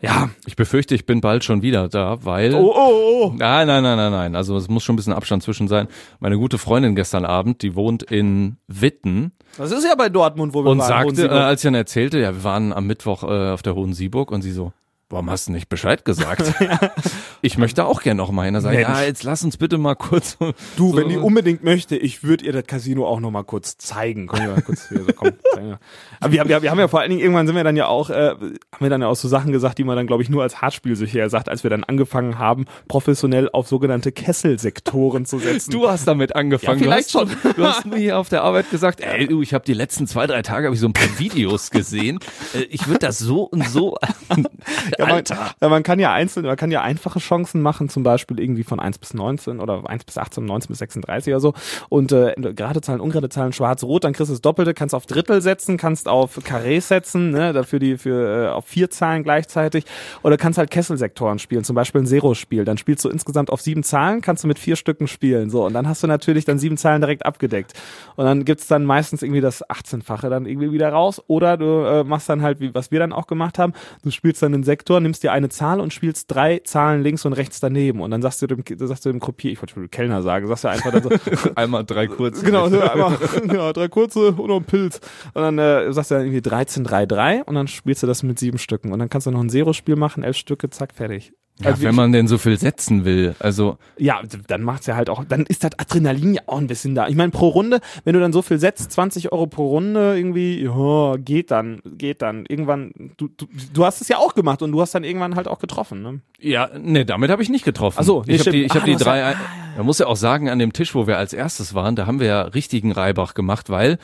Ja. Ich befürchte, ich bin bald schon wieder da, weil. Oh, oh, oh. Nein, nein, nein, nein, nein. Also es muss schon ein bisschen Abstand zwischen sein. Meine gute Freundin gestern Abend, die wohnt in Witten Das ist ja bei Dortmund, wo wir und waren. sagte, äh, als ich dann erzählte, ja, wir waren am Mittwoch äh, auf der Hohen Sieburg und sie so, warum hast du nicht Bescheid gesagt? ich möchte auch gerne noch. Da sag ja, jetzt lass uns bitte mal kurz. Du, so, wenn die unbedingt möchte, ich würde ihr das Casino auch noch mal kurz zeigen. Können wir mal kurz hier so komm. wir. Aber wir, wir, wir haben ja vor allen Dingen irgendwann sind wir dann ja auch, äh, haben wir dann ja auch so Sachen gesagt, die man dann glaube ich nur als Hartspielsüchtiger sagt, als wir dann angefangen haben, professionell auf sogenannte Kesselsektoren zu setzen. Du hast damit angefangen. Ja, vielleicht du hast, Du hast mir hier auf der Arbeit gesagt, ey, du, ich habe die letzten zwei, drei Tage habe ich so ein paar Videos gesehen. Äh, Ich würde das so und so. Ja, man, Alter. ja, man kann ja einzeln, man kann ja einfache Chancen machen, zum Beispiel irgendwie von 1 bis 19 oder 1 bis 18, 19 bis 36 oder so. Und äh, gerade Zahlen, ungerade Zahlen, schwarz-rot, dann kriegst du das Doppelte, kannst auf Drittel setzen, kannst auf Carré setzen, ne, dafür die für äh, auf vier Zahlen gleichzeitig. Oder kannst halt Kesselsektoren spielen, zum Beispiel ein Zero-Spiel. Dann spielst du insgesamt auf sieben Zahlen, kannst du mit vier Stücken spielen. So, und dann hast du natürlich dann sieben Zahlen direkt abgedeckt. Und dann gibt's dann meistens irgendwie das 18-fache dann irgendwie wieder raus. Oder du äh, machst dann halt, wie was wir dann auch gemacht haben, du spielst dann einen Sektor, nimmst dir eine Zahl und spielst drei Zahlen links und rechts daneben. Und dann sagst du dem, sagst du dem Kopier, ich wollte schon Kellner sagen, sagst du einfach dann so, Einmal drei kurze. genau, einmal, genau, drei kurze und noch ein Pilz. Und dann äh, sagst du dann irgendwie 13, 3, 3 und dann spielst du das mit sieben Stücken. Und dann kannst du noch ein Zero-Spiel machen, elf Stücke, zack, fertig. Ja, Also wenn man denn so viel setzen will. Also ja, dann macht's ja halt auch, dann ist das Adrenalin ja auch ein bisschen da. Ich meine, pro Runde, wenn du dann so viel setzt, 20 Euro pro Runde irgendwie, ja, geht dann, geht dann. Irgendwann, du, du, du hast es ja auch gemacht und du hast dann irgendwann halt auch getroffen, ne? ja, nee, damit habe ich nicht getroffen. Ach so, nee, ich habe die, ich Ah, hab die drei. ja- Man muss ja auch sagen, an dem Tisch, wo wir als erstes waren, da haben wir ja richtigen Reibach gemacht, weil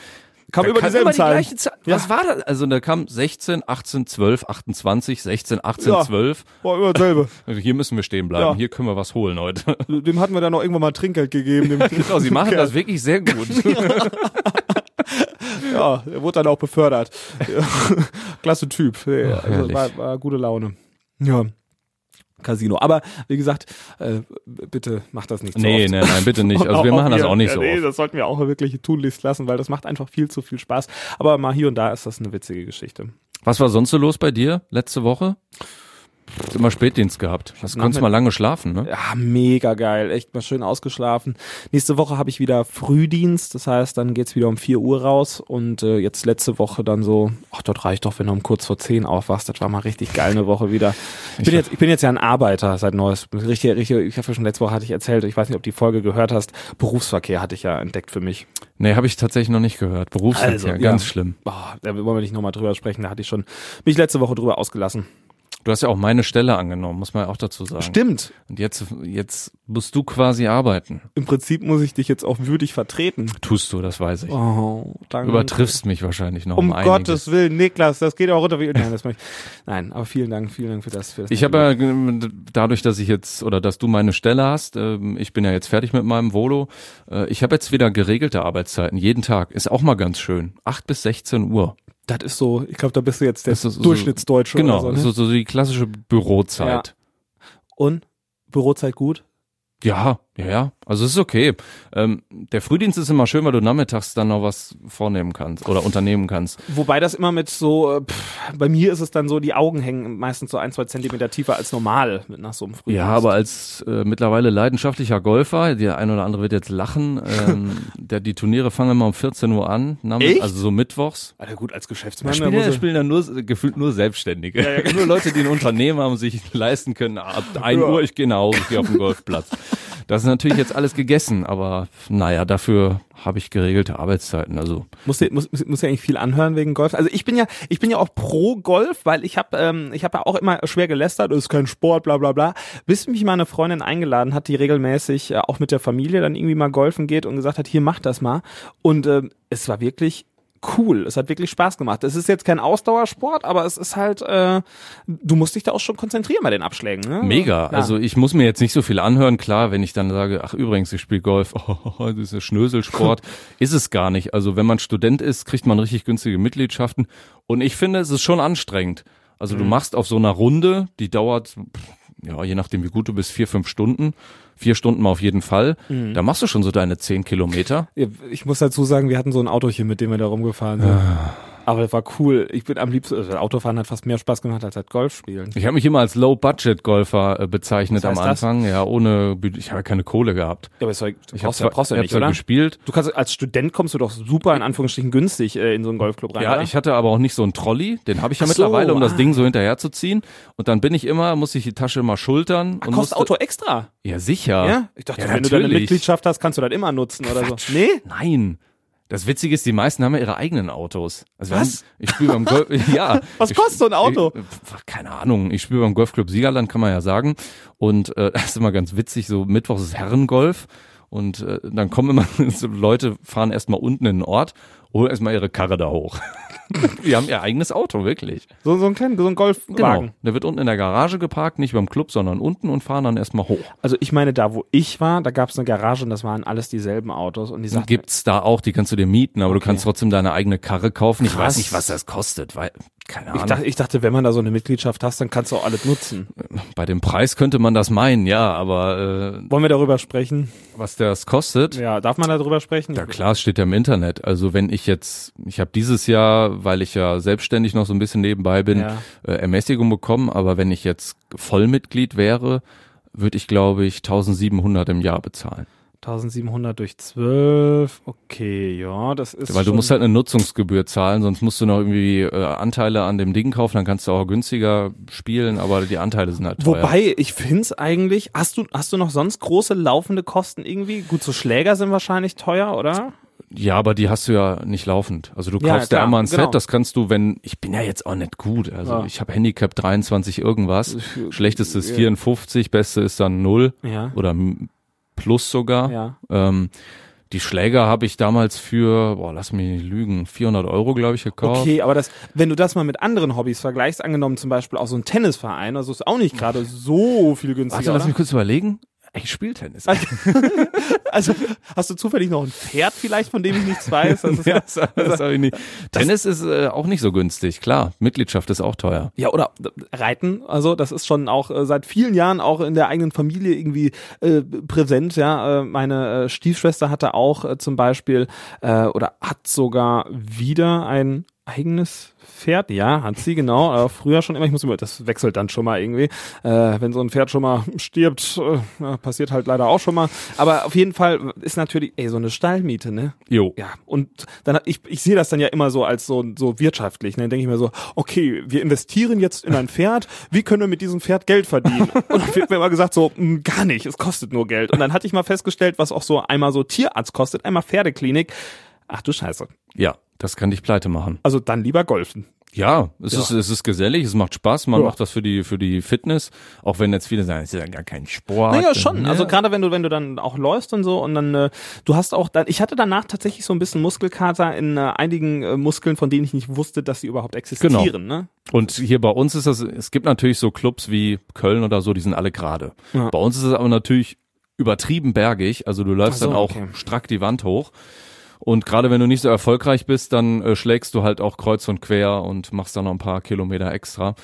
Kam da über dieselben immer die Zahlen. Zahl. Was war das? Also da kam 16, 18, 12, 28, 16, 18, Ja. 12. Boah, immer dasselbe. Also hier müssen wir stehen bleiben. Ja. Hier können wir was holen heute. Dem hatten wir dann noch irgendwann mal Trinkgeld gegeben. Dem genau, sie machen das wirklich sehr gut. Ja, ja, er wurde dann auch befördert. Klasse Typ. Ja, also war, war gute Laune. Ja. Casino. Aber wie gesagt, äh, bitte macht das nicht so Nee, oft. nee, nein, bitte nicht. Also wir machen das auch nicht so Nee, das sollten wir auch wirklich tunlichst lassen, weil das macht einfach viel zu viel Spaß. Aber mal hier und da ist das eine witzige Geschichte. Was war sonst so los bei dir letzte Woche? Hast immer Spätdienst gehabt. Hast konntest mal lange schlafen, ne? Ja, mega geil. Echt mal schön ausgeschlafen. Nächste Woche habe ich wieder Frühdienst. Das heißt, dann geht's wieder um 4 Uhr raus. Und äh, jetzt letzte Woche dann so, ach, dort reicht doch, wenn du um kurz vor 10 aufwachst. Das war mal richtig geil eine Woche wieder. Ich bin, jetzt, ich bin jetzt ja ein Arbeiter seit Neues. Richtig, richtig, ich habe ja schon letzte Woche hatte ich erzählt, ich weiß nicht, ob du die Folge gehört hast. Berufsverkehr hatte ich ja entdeckt für mich. Nee, habe ich tatsächlich noch nicht gehört. Berufsverkehr, Also, ja. ganz schlimm. Boah, da wollen wir nicht nochmal drüber sprechen. Da hatte ich schon, bin ich letzte Woche drüber ausgelassen. Du hast ja auch meine Stelle angenommen, muss man ja auch dazu sagen. Stimmt. Und jetzt, jetzt musst du quasi arbeiten. Im Prinzip muss ich dich jetzt auch würdig vertreten. Tust du, das weiß ich. Oh, danke. Übertriffst mich wahrscheinlich noch Um um. Gottes Willen, Niklas, das geht auch runter wie. Nein, das ich. Nein, aber vielen Dank, vielen Dank für das. Für das Ich habe ja äh, dadurch, dass ich jetzt oder dass du meine Stelle hast, ähm, ich bin ja jetzt fertig mit meinem Volo. äh, Ich habe jetzt wieder geregelte Arbeitszeiten jeden Tag. Ist auch mal ganz schön. 8 bis 16 Uhr. Das ist so, ich glaube, da bist du jetzt der Das ist so- Durchschnittsdeutsche. Genau, so, ne? so, so die klassische Bürozeit. Und? Bürozeit gut? Ja, ja, ja. Also es ist okay. Ähm, der Frühdienst ist immer schön, weil du nachmittags dann noch was vornehmen kannst oder unternehmen kannst. Wobei das immer mit so, äh, pff, bei mir ist es dann so, die Augen hängen meistens so ein, zwei Zentimeter tiefer als normal mit nach so einem Frühdienst. Ja, aber als äh, mittlerweile leidenschaftlicher Golfer, der ein oder andere wird jetzt lachen, ähm, der, die Turniere fangen immer um 14 Uhr an, nachmitt- Echt? also so mittwochs. Alter, gut, als Da Geschäftsmann. spielen, da ja, muss spielen dann nur gefühlt nur Selbstständige. nur Leute, die ein Unternehmen haben, sich leisten können. Ab 1 Ja. Uhr, ich gehe nach Hause, ich gehe auf den Golfplatz. Das ist natürlich jetzt alles gegessen, aber naja, dafür habe ich geregelte Arbeitszeiten. Also muss, muss, muss, muss ja eigentlich viel anhören wegen Golf. Also ich bin ja, ich bin ja auch pro Golf, weil ich habe, ähm, ich habe ja auch immer schwer gelästert, das ist kein Sport, bla bla bla. Bis mich meine Freundin eingeladen hat, die regelmäßig äh, auch mit der Familie dann irgendwie mal golfen geht und gesagt hat, hier mach das mal. Und ähm, es war wirklich cool. Es hat wirklich Spaß gemacht. Es ist jetzt kein Ausdauersport, aber es ist halt, äh, du musst dich da auch schon konzentrieren bei den Abschlägen. Ne? mega. Ja. Also ich muss mir jetzt nicht so viel anhören. Klar, wenn ich dann sage, ach übrigens, ich spiele Golf, oh, das ist ein Schnöselsport, ist es gar nicht. Also wenn man Student ist, kriegt man richtig günstige Mitgliedschaften. Und ich finde, es ist schon anstrengend. Also Mhm. du machst auf so einer Runde, die dauert, ja, je nachdem wie gut du bist, vier, fünf Stunden. Vier Stunden mal auf jeden Fall. Mhm. Da machst du schon so deine zehn Kilometer. Ja, Ich muss dazu sagen, wir hatten so ein Autochen, mit dem wir da rumgefahren sind. Ah. Aber das war cool. Ich bin am liebsten, also Autofahren hat fast mehr Spaß gemacht als halt Golf spielen. Ich habe mich immer als Low-Budget-Golfer äh, bezeichnet am das? Anfang. Ja, ohne, ich habe ja keine Kohle gehabt. Ja, aber es soll, du Ich brauchst habe ja, brauchst ja nicht, oder? gespielt. Du kannst, als Student kommst du doch super, in Anführungsstrichen, günstig äh, in so einen Golfclub rein, Ja, oder? ich hatte aber auch nicht so einen Trolley, den habe ich ja Ach so, mittlerweile, um das ah. Ding so hinterherzuziehen. Und dann bin ich immer, muss ich die Tasche immer schultern. und Kostet musste, Auto extra. Ja, sicher. Ja? Ich dachte, Ja, wenn du deine natürlich. Mitgliedschaft hast, kannst du das immer nutzen oder so. Nee? Nein. Das Witzige ist, die meisten haben ja ihre eigenen Autos. Also Was? Haben, ich spiele beim Golf. ja. Was kostet so ein Auto? Ich, keine Ahnung. Ich spiele beim Golfclub Siegerland, kann man ja sagen. Und äh, das ist immer ganz witzig. So Mittwochs ist Herrengolf. Und äh, dann kommen immer so Leute, fahren erstmal unten in den Ort, holen erstmal ihre Karre da hoch. die haben ihr eigenes Auto, wirklich. So, so ein kleinen, so ein Golfwagen. Genau. Der wird unten in der Garage geparkt, nicht beim Club, sondern unten und fahren dann erstmal hoch. Also ich meine, da wo ich war, da gab es eine Garage und das waren alles dieselben Autos. Und die sagten, Gibt's da auch, die kannst du dir mieten, aber du kannst trotzdem deine eigene Karre kaufen. Ich Krass. weiß nicht, was das kostet, weil, keine ich, Ahnung. dachte, ich dachte, wenn man da so eine Mitgliedschaft hast, dann kannst du auch alles nutzen. Bei dem Preis könnte man das meinen, ja, aber äh, Wollen wir darüber sprechen? was das kostet, Ja, darf man darüber sprechen? ja klar, es steht ja im Internet. Also wenn ich jetzt, ich habe dieses Jahr, weil ich ja selbstständig noch so ein bisschen nebenbei bin, Ja. äh, Ermäßigung bekommen, aber wenn ich jetzt Vollmitglied wäre, würde ich, glaube ich, 1700 im Jahr bezahlen. 1700 durch 12, okay, ja, das ist Weil du musst halt eine Nutzungsgebühr zahlen, sonst musst du noch irgendwie äh, Anteile an dem Ding kaufen, dann kannst du auch günstiger spielen, aber die Anteile sind halt teuer. Wobei, ich find's eigentlich, hast du, hast du noch sonst große laufende Kosten irgendwie? Gut, so Schläger sind wahrscheinlich teuer, oder? Ja, aber die hast du ja nicht laufend. Also du Ja, kaufst ja einmal ein genau. Set, das kannst du, wenn, ich bin ja jetzt auch nicht gut. Also Ja. ich habe Handicap 23 irgendwas. Schlechteste ist ja. 54, beste ist dann 0 Ja. oder plus sogar. Ja. Ähm, die Schläger habe ich damals für, boah, lass mich nicht lügen, 400 Euro, glaube ich, gekauft. Okay, aber das, wenn du das mal mit anderen Hobbys vergleichst, angenommen zum Beispiel auch so ein Tennisverein, also ist auch nicht gerade so viel günstiger. Warte, lass mich kurz überlegen. Ich spiele Tennis. Also hast du zufällig noch ein Pferd vielleicht, von dem ich nichts weiß? Das ja, das, das hab ich nicht. Tennis ist äh, auch nicht so günstig, klar. Mitgliedschaft ist auch teuer. Ja, oder Reiten, also das ist schon auch äh, seit vielen Jahren auch in der eigenen Familie irgendwie äh, präsent, ja. Äh, meine äh, Stiefschwester hatte auch äh, zum Beispiel oder hat sogar wieder ein eigenes Pferd, ja, hat sie, genau. Äh, früher schon immer, ich muss immer, das wechselt dann schon mal irgendwie. Äh, wenn so ein Pferd schon mal stirbt, äh, passiert halt leider auch schon mal. Aber auf jeden Fall ist natürlich, ey, so eine Stallmiete, ne? Jo. Ja, und dann ich, ich sehe das dann ja immer so als so, so wirtschaftlich. Ne? Dann denke ich mir so, okay, wir investieren jetzt in ein Pferd, wie können wir mit diesem Pferd Geld verdienen? Und dann wird mir immer gesagt, so, mh, gar nicht, es kostet nur Geld. Und dann hatte ich mal festgestellt, was auch so einmal so Tierarzt kostet, einmal Pferdeklinik. Ach du Scheiße. Ja, das kann dich pleite machen. Also dann lieber golfen. Ja, es, Ja. Ist, es ist gesellig, es macht Spaß, man Ja. macht das für die, für die Fitness, auch wenn jetzt viele sagen, es ist ja gar kein Sport. Naja, schon. Ja. Also gerade wenn du, wenn du dann auch läufst und so und dann, äh, du hast auch dann, ich hatte danach tatsächlich so ein bisschen Muskelkater in äh, einigen äh, Muskeln, von denen ich nicht wusste, dass sie überhaupt existieren. Genau. Ne? Und hier bei uns ist das, es gibt natürlich so Clubs wie Köln oder so, die sind alle gerade. Bei uns ist es aber natürlich übertrieben bergig, also du läufst so, dann auch okay. strack die Wand hoch. Und gerade wenn du nicht so erfolgreich bist, dann äh, schlägst du halt auch kreuz und quer und machst dann noch ein paar Kilometer extra.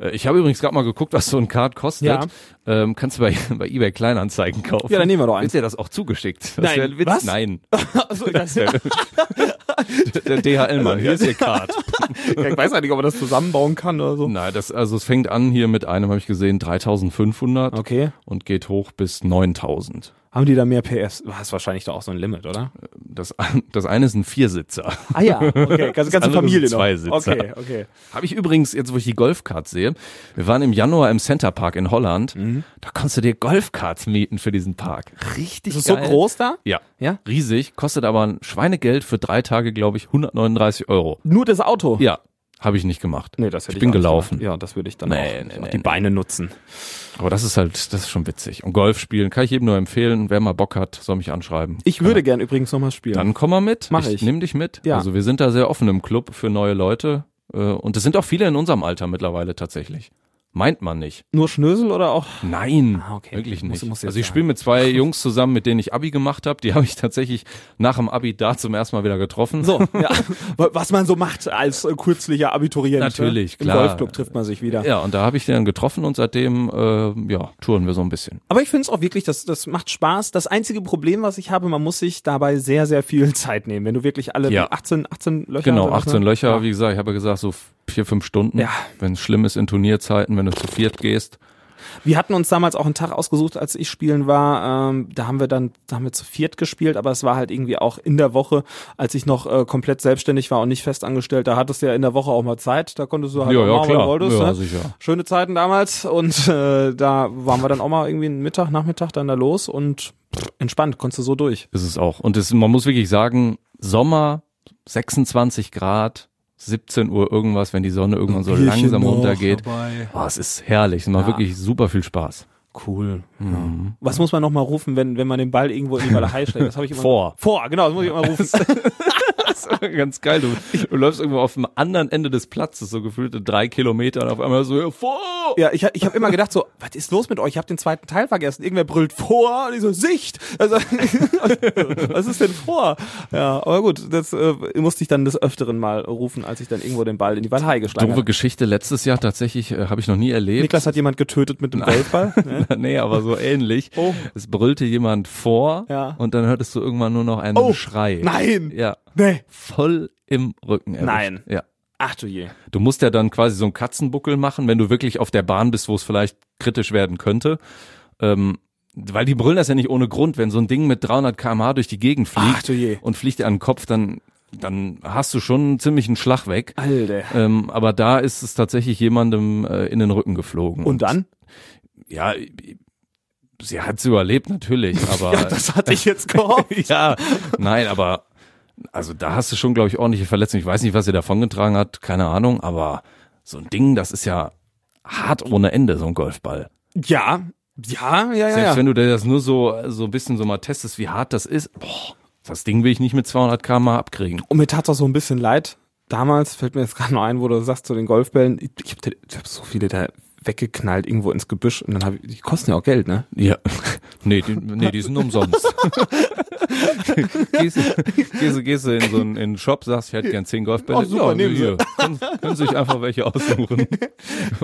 Äh, ich habe übrigens gerade mal geguckt, was so ein Card kostet. Ja. Ähm, kannst du bei, bei eBay Kleinanzeigen kaufen. Ja, dann nehmen wir doch eins. Wird dir das auch zugeschickt? Das Nein. wär ein Witz. Was? Nein. Also, das, Der DHL-Mann, hier ist ihr Card. ich weiß ja nicht, ob man das zusammenbauen kann oder so. Nein, das, also es fängt an hier mit einem, habe ich gesehen, 3500 Okay. und geht hoch bis 9000. Haben die da mehr PS? Du hast wahrscheinlich da auch so ein Limit, oder? Das, das eine ist ein Viersitzer. Ah ja, okay. Ganze, ganze Familie sind noch. Zweisitzer. Okay, okay. Habe ich übrigens, jetzt wo ich die Golfcards sehe, wir waren im Januar im Center Park in Holland, da konntest du dir Golfcards mieten für diesen Park. Richtig Ist es so groß da? Ja. Ja? Riesig, kostet aber ein Schweinegeld für drei Tage, glaube ich, 139 Euro. Nur das Auto? Ja, habe ich nicht gemacht. Nee, das hätte Ich ich, bin gelaufen. gemacht. Ja, das würde ich dann Nee, auch, nee, nee, die. Beine nutzen. Aber das ist halt, das ist schon witzig. Und Golf spielen kann ich jedem nur empfehlen. Wer mal Bock hat, soll mich anschreiben. Ich würde gern übrigens nochmal spielen. Dann komm mal mit. Mach ich. Nimm dich mit. Ja. Also wir sind da sehr offen im Club für neue Leute. Äh, Und es sind auch viele in unserem Alter mittlerweile tatsächlich. Meint man nicht. Nur Schnösel oder auch? Nein, Ah, okay. wirklich Muss- nicht. muss jetzt also ich spiele mit zwei Jungs zusammen, mit denen ich Abi gemacht habe. Die habe ich tatsächlich nach dem Abi da zum ersten Mal wieder getroffen. So, ja. Was man so macht als äh, kürzlicher Abiturient. Natürlich, ne? klar. Im Golfclub trifft man sich wieder. Ja, und da habe ich den dann getroffen und seitdem, äh, ja, touren wir so ein bisschen. Aber ich finde es auch wirklich, das, das macht Spaß. Das einzige Problem, was ich habe, man muss sich dabei sehr, sehr viel Zeit nehmen. Wenn du wirklich alle Ja. 18, 18 Löcher Genau, sind das, 18 ne? Löcher, Ja. wie gesagt, ich habe gesagt, so vier, fünf Stunden. Ja. Wenn es schlimm ist in Turnierzeiten, wenn du zu viert gehst. Wir hatten uns damals auch einen Tag ausgesucht, als ich spielen war. Ähm, da haben wir dann, da haben wir zu viert gespielt, aber es war halt irgendwie auch in der Woche, als ich noch äh, komplett selbstständig war und nicht festangestellt. Da hattest du ja in der Woche auch mal Zeit. Da konntest du halt Ja, auch ja, machen, klar. was du wolltest. Ja, ne? sicher. Schöne Zeiten damals und äh, da waren wir dann auch mal irgendwie einen Mittag, Nachmittag dann da los und pff, entspannt, konntest du so durch. Ist es auch. Und es, man muss wirklich sagen, Sommer, 26 Grad, 17 Uhr irgendwas, wenn die Sonne irgendwann so langsam runtergeht. Oh, es ist herrlich. Es macht Ja. wirklich super viel Spaß. Cool. Was muss man noch mal rufen, wenn, wenn man den Ball irgendwo in die Walachei schlägt? Das habe ich immer Vor. Vor, genau, das muss ich immer rufen. Ist ganz geil. Du, du läufst irgendwo auf dem anderen Ende des Platzes, so gefühlte drei Kilometer und auf einmal so, ja, vor! Ja, ich, ich habe immer gedacht so, was ist los mit euch? Ich habe den zweiten Teil vergessen. Irgendwer brüllt vor, und ich so, Sicht. Also, was ist denn vor? Ja, aber gut, das äh, musste ich dann des Öfteren mal rufen, als ich dann irgendwo den Ball in die Walachei geschlagen Doofe habe. Geschichte letztes Jahr tatsächlich, äh, habe ich noch nie erlebt. Niklas hat jemand getötet mit dem Golfball. Ne? nee, aber so ähnlich. Oh. Es brüllte jemand vor Ja. und dann hörtest du irgendwann nur noch einen Oh, Schrei. nein. Ja, Nee. Voll im Rücken erwischt. Nein. Ja. Ach du je. Du musst ja dann quasi so einen Katzenbuckel machen, wenn du wirklich auf der Bahn bist, wo es vielleicht kritisch werden könnte. Ähm, weil die brüllen das ja nicht ohne Grund. Wenn so ein Ding mit 300 kmh durch die Gegend fliegt Ach du je. und fliegt dir an den Kopf, dann, dann hast du schon einen ziemlichen Schlag weg. Alter. Ähm, aber da ist es tatsächlich jemandem äh, in den Rücken geflogen. Und dann? Ja, sie hat's überlebt natürlich, aber Ja, das hatte ich jetzt gehofft. ja, nein, aber also da hast du schon, glaube ich, ordentliche Verletzungen. Ich weiß nicht, was sie davongetragen hat, keine Ahnung, aber so ein Ding, das ist ja hart ohne Ende, so ein Golfball. Ja, ja, ja, ja. Selbst wenn du dir das nur so so ein bisschen so mal testest, wie hart das ist, boah, das Ding will ich nicht mit 200 km abkriegen. Und mir tat auch so ein bisschen leid. Damals fällt mir jetzt gerade noch ein, wo du sagst zu den Golfbällen, ich, ich habe hab so viele da weggeknallt irgendwo ins Gebüsch und dann habe ich, die kosten ja auch Geld, ne? Ja. Nee, die, nee, die sind umsonst. gehst, gehst, gehst du in so einen, in einen Shop, sagst, ich hätte gern zehn Golfbälle. Oh, super, nehmen Sie. können, können sich einfach welche aussuchen.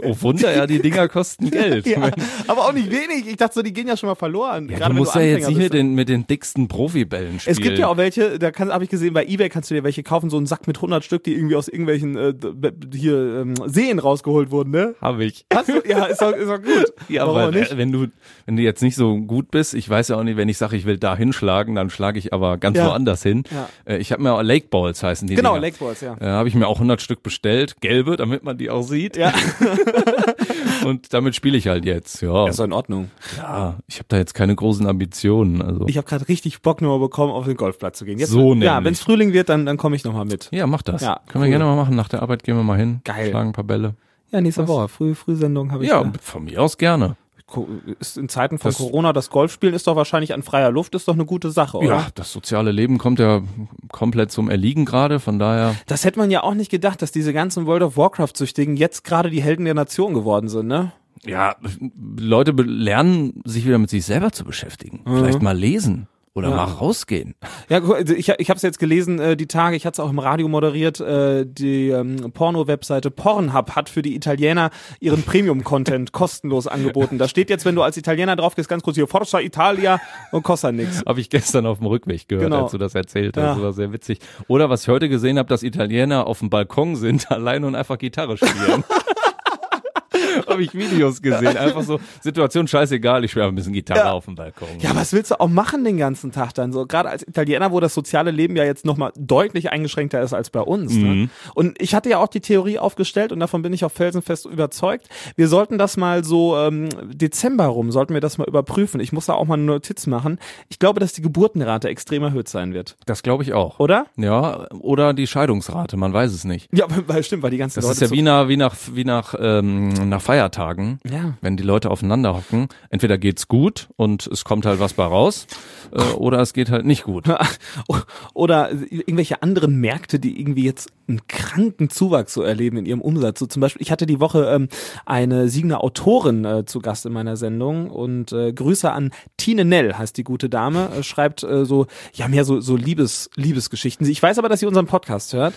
Oh Wunder, ja, die Dinger kosten Geld. Ja, aber auch nicht wenig. Ich dachte so, die gehen ja schon mal verloren. Ja, du musst ja jetzt nicht mit den, mit den dicksten Profibällen spielen. Es gibt ja auch welche, da habe ich gesehen, bei Ebay kannst du dir welche kaufen, so einen Sack mit 100 Stück, die irgendwie aus irgendwelchen äh, hier ähm, Seen rausgeholt wurden, ne? Hab ich. Hast du? Ja, ist doch, ist doch gut. Ja, Warum aber auch nicht? wenn du, wenn du jetzt nicht so gut bist, ich weiß ja auch nicht, wenn ich sage, ich will da hinschlagen, dann schlage ich aber ganz Ja. woanders hin. Ja. Äh, ich habe mir auch Lake Balls heißen die Genau, Dinger. Lake Balls, ja. Äh, habe ich mir auch 100 Stück bestellt, gelbe, damit man die auch sieht. Ja, Und damit spiele ich halt jetzt. Ja, ist doch in Ordnung. ja ich habe da jetzt keine großen Ambitionen. Also Ich habe gerade richtig Bock nur bekommen, auf den Golfplatz zu gehen. Jetzt, So Ja, nämlich. wenn es Frühling wird, dann, dann komme ich nochmal mit. ja, mach das. Ja, Können cool. wir gerne mal machen. Nach der Arbeit gehen wir mal hin. Geil. Schlagen ein paar Bälle. Ja, nächste Woche. Früh, Frühsendung habe ich Ja, da. von mir aus gerne. Ist in Zeiten von Das- Corona das Golfspielen ist doch wahrscheinlich an freier Luft, ist doch eine gute Sache, oder? Ja, das soziale Leben kommt ja komplett zum Erliegen gerade. Von daher Das hätte man ja auch nicht gedacht, dass diese ganzen World of Warcraft-Süchtigen jetzt gerade die Helden der Nation geworden sind, ne? ja, Leute lernen, sich wieder mit sich selber zu beschäftigen. Vielleicht mal lesen oder Ja. mal rausgehen. Ja, also ich, ich habe es jetzt gelesen, äh, die Tage, ich hatte es auch im Radio moderiert, äh, die ähm, Porno-Webseite Pornhub hat für die Italiener ihren Premium-Content kostenlos angeboten. Da steht jetzt, wenn du als Italiener drauf gehst, ganz kurz hier, Forza Italia und kostet nix. Habe ich gestern auf dem Rückweg gehört, Genau. als du das erzählt hast. Ja. Das war sehr witzig. Oder was ich heute gesehen habe, dass Italiener auf dem Balkon sind, allein und einfach Gitarre spielen. habe ich Videos gesehen. Einfach so, Situation scheißegal, ich spiele ein bisschen Gitarre Ja. auf dem Balkon. Ja, was willst du auch machen den ganzen Tag dann so? Gerade als Italiener, wo das soziale Leben ja jetzt nochmal deutlich eingeschränkter ist als bei uns. Mhm. Ne? Und ich hatte ja auch die Theorie aufgestellt und davon bin ich auch felsenfest überzeugt. Wir sollten das mal so ähm, Dezember rum, sollten wir das mal überprüfen. Ich muss da auch mal eine Notiz machen. Ich glaube, dass die Geburtenrate extrem erhöht sein wird. Das glaube ich auch. Oder? Ja, oder die Scheidungsrate, man weiß es nicht. Ja, weil stimmt, weil die ganzen Das Leute ist ja so- wie nach, wie nach, wie nach, ähm, nach Feiertagen. Ja. Wenn die Leute aufeinander hocken, entweder geht's gut und es kommt halt was bei raus, äh, oder es geht halt nicht gut. Oder irgendwelche anderen Märkte, die irgendwie jetzt einen kranken Zuwachs so erleben in ihrem Umsatz. So zum Beispiel, ich hatte die Woche ähm, eine siegende Autorin äh, zu Gast in meiner Sendung und äh, Grüße an Tine Nell, heißt die gute Dame, äh, schreibt äh, so, ja mehr so, so Liebes, Liebesgeschichten. Ich weiß aber, dass sie unseren Podcast hört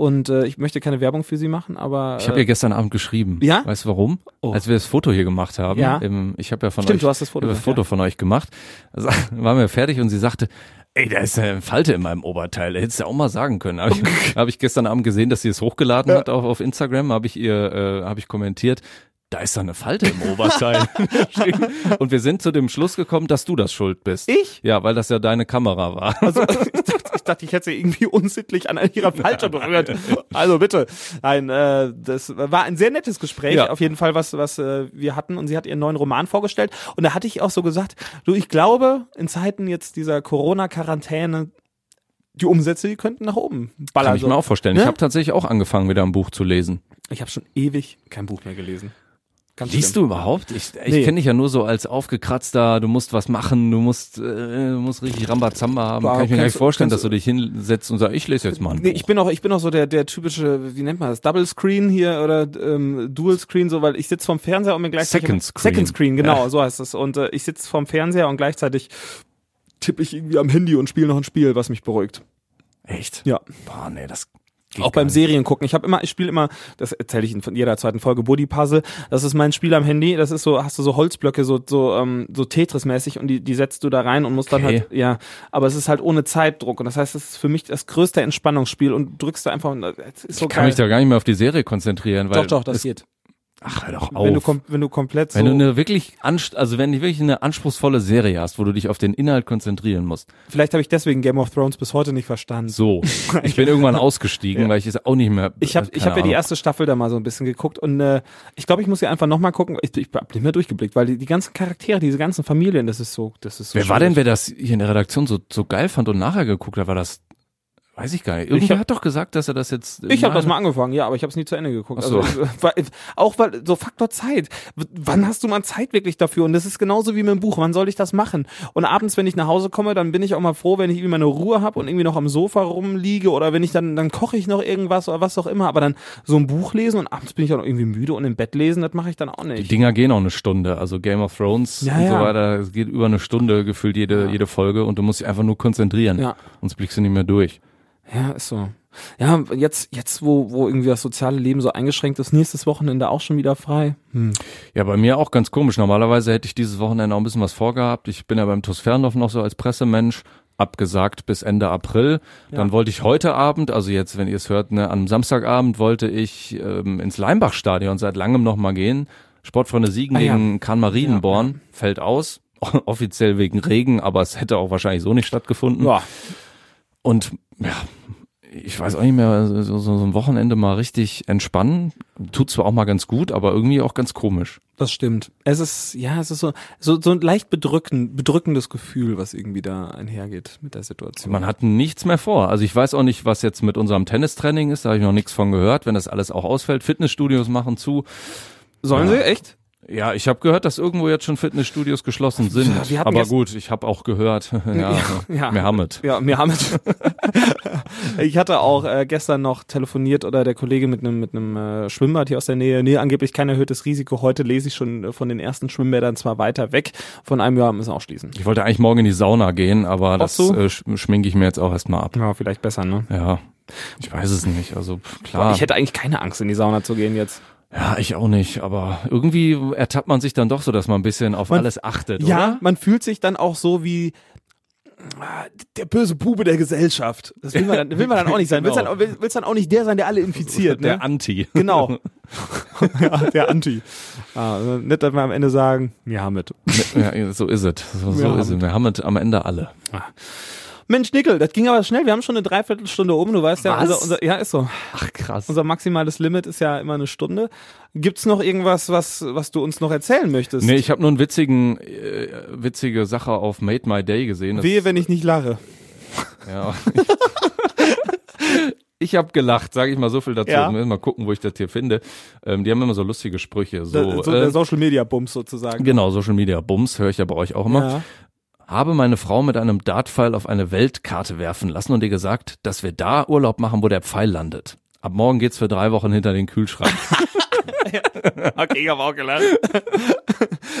und äh, ich möchte keine Werbung für sie machen, aber Ich habe ihr gestern Abend geschrieben. Ja? Weißt du warum? Oh. Als wir das Foto hier gemacht haben. Ja. Im, ich habe ja von Stimmt, euch du hast das Foto gemacht, Foto ja. von euch gemacht. Also, waren wir fertig und sie sagte, ey, da ist eine Falte in meinem Oberteil. Hättest du ja auch mal sagen können. Habe ich, hab ich gestern Abend gesehen, dass sie es hochgeladen hat auf, auf Instagram. Habe ich ihr, äh, habe ich kommentiert. Da ist da eine Falte im Oberteil. und wir sind zu dem Schluss gekommen, dass du das schuld bist. Ich? Ja, weil das ja deine Kamera war. Also, ich, dachte, ich hätte sie irgendwie unsittlich an ihrer Falte berührt. Also bitte. Nein, äh, das war ein sehr nettes Gespräch, Ja. auf jeden Fall, was, was äh, wir hatten. Und sie hat ihren neuen Roman vorgestellt. Und da hatte ich auch so gesagt, du, ich glaube, in Zeiten jetzt dieser Corona-Quarantäne, die Umsätze, die könnten nach oben ballern. Kann ich mir auch vorstellen. Ne? Ich habe tatsächlich auch angefangen, wieder ein Buch zu lesen. Ich habe schon ewig kein Buch mehr gelesen. Ganz Liest schlimm. du überhaupt? Ich, ich Nee. kenne dich ja nur so als aufgekratzter, du musst was machen, du musst, äh, du musst richtig Rambazamba haben. Wow, Kann ich mir gar nicht vorstellen, dass du dich hinsetzt und sagst, ich lese jetzt mal ein Nee, Buch. ich bin auch, ich bin auch so der, der typische, wie nennt man das, Double Screen hier oder ähm, Dual Screen, so, weil ich sitze vorm Fernseher und mir gleichzeitig Second Screen. Second Screen, genau, Ja. so heißt es. Und äh, ich sitze vorm Fernseher und gleichzeitig tippe ich irgendwie am Handy und spiele noch ein Spiel, was mich beruhigt. Echt? Ja. Boah, nee, das geht auch beim. Serien gucken. Ich habe immer, ich spiele immer, das erzähle ich in jeder zweiten Folge, Buddy Puzzle. Das ist mein Spiel am Handy. Das ist so, hast du so Holzblöcke, so so ähm, so Tetris-mäßig und die die setzt du da rein und musst dann Okay. halt, ja. Aber es ist halt ohne Zeitdruck und das heißt, es ist für mich das größte Entspannungsspiel und drückst da einfach. und Es ist so Ich kann geil. mich da gar nicht mehr auf die Serie konzentrieren, weil doch, doch, das geht. Ach, hör doch Wenn du, auf. wenn du komplett Wenn so, du eine wirklich also wenn du wirklich eine anspruchsvolle Serie hast, wo du dich auf den Inhalt konzentrieren musst. vielleicht habe ich deswegen Game of Thrones bis heute nicht verstanden. So, ich bin irgendwann ausgestiegen, Ja. weil ich es auch nicht mehr. Ich habe ich keine hab ja die erste Staffel da mal so ein bisschen geguckt und äh, ich glaube, ich muss ja einfach nochmal gucken. Ich, ich hab nicht mehr durchgeblickt, weil die, die ganzen Charaktere, diese ganzen Familien, das ist so, das ist so Wer war denn, schwierig. wer das hier in der Redaktion so, so geil fand und nachher geguckt hat? War das Weiß ich gar nicht. Irgendwer hab- hat doch gesagt, dass er das jetzt. Ich habe das mal angefangen, ja, aber ich habe es nie zu Ende geguckt. Ach so. Also, weil, auch weil so Faktor Zeit. Wann hast du mal Zeit wirklich dafür? Und das ist genauso wie mit dem Buch. Wann soll ich das machen? Und abends, wenn ich nach Hause komme, dann bin ich auch mal froh, wenn ich irgendwie meine Ruhe habe und irgendwie noch am Sofa rumliege oder wenn ich dann dann koche ich noch irgendwas oder was auch immer. Aber dann so ein Buch lesen und abends bin ich auch noch irgendwie müde und im Bett lesen, das mache ich dann auch Die nicht. Dinger gehen auch eine Stunde. Also Game of Thrones Ja, und so ja. weiter. Es geht über eine Stunde gefühlt jede, jede Folge und du musst dich einfach nur konzentrieren. Ja. Sonst blickst du nicht mehr durch. Ja, ist so. Ja, jetzt jetzt wo wo irgendwie das soziale Leben so eingeschränkt ist, nächstes Wochenende auch schon wieder frei. Hm. Ja, bei mir auch ganz komisch. Normalerweise hätte ich dieses Wochenende auch ein bisschen was vorgehabt. Ich bin ja beim TuS Ferndorf noch so als Pressemensch abgesagt bis Ende April. Dann wollte ich heute Abend, also jetzt, wenn ihr es hört, ne, am Samstagabend wollte ich ähm, ins Leimbach-Stadion seit langem noch mal gehen. Sportfreunde Siegen Ah, ja. gegen Kahn Marienborn fällt aus. Offiziell wegen Regen, aber es hätte auch wahrscheinlich so nicht stattgefunden. Ja, Und ja, ich weiß auch nicht mehr, so, so, ein Wochenende mal richtig entspannen. Tut zwar auch mal ganz gut, aber irgendwie auch ganz komisch. Das stimmt. Es ist, ja, es ist so, so, so ein leicht bedrückend, bedrückendes Gefühl, was irgendwie da einhergeht mit der Situation. Man hat nichts mehr vor. Also ich weiß auch nicht, was jetzt mit unserem Tennistraining ist, da habe ich noch nichts von gehört, wenn das alles auch ausfällt. Fitnessstudios machen zu. Sollen Ja. sie? Echt? Ja, ich habe gehört, dass irgendwo jetzt schon Fitnessstudios geschlossen sind. Ja, Aber gut, ich habe auch gehört, ja, ja. wir haben es. Ja, haben Ich hatte auch äh, gestern noch telefoniert oder der Kollege mit einem mit einem äh, Schwimmbad hier aus der Nähe. Nee, angeblich kein erhöhtes Risiko. Heute lese ich schon äh, von den ersten Schwimmbädern zwar weiter weg. Von einem Jahr müssen wir auch schließen. Ich wollte eigentlich morgen in die Sauna gehen, aber das so? äh, sch- schminke ich mir jetzt auch erstmal ab. Ja, vielleicht besser, ne? Ja, ich weiß es nicht. Also pff, klar. Ich hätte eigentlich keine Angst, in die Sauna zu gehen jetzt. Ja, ich auch nicht, aber irgendwie ertappt man sich dann doch so, dass man ein bisschen auf Man- alles achtet, Ja, oder? man fühlt sich dann auch so wie ah, der böse Bube der Gesellschaft. Das will man dann, will man dann auch nicht sein. Willst, Genau. dann, will- willst dann auch nicht der sein, der alle infiziert, Der ne? Anti. Genau. ja, der Anti. Ah, also nicht, dass wir am Ende sagen, wir haben es. ja, so ist es. So, so ist es. Wir haben es am Ende alle. Mensch, Nickel, das ging aber schnell. Wir haben schon eine Dreiviertelstunde um. Du weißt ja, Was? unser, unser, ja, ist so. Ach krass. Unser maximales Limit ist ja immer eine Stunde. Gibt's noch irgendwas, was, was du uns noch erzählen möchtest? Nee, ich habe nur einen witzigen, äh, witzige Sache auf Made My Day gesehen. Das, Wehe, wenn ich nicht lache. Ja. ich habe gelacht, sage ich mal so viel dazu. Ja. Mal gucken, wo ich das hier finde. Ähm, die haben immer so lustige Sprüche. So, So, so äh, der Social Media Bums sozusagen. genau, Social Media Bums höre ich ja bei euch auch immer. Ja. Habe meine Frau mit einem Dartpfeil auf eine Weltkarte werfen lassen und ihr gesagt, dass wir da Urlaub machen, wo der Pfeil landet. Ab morgen geht's für drei Wochen hinter den Kühlschrank. Okay, ich habe auch gelacht.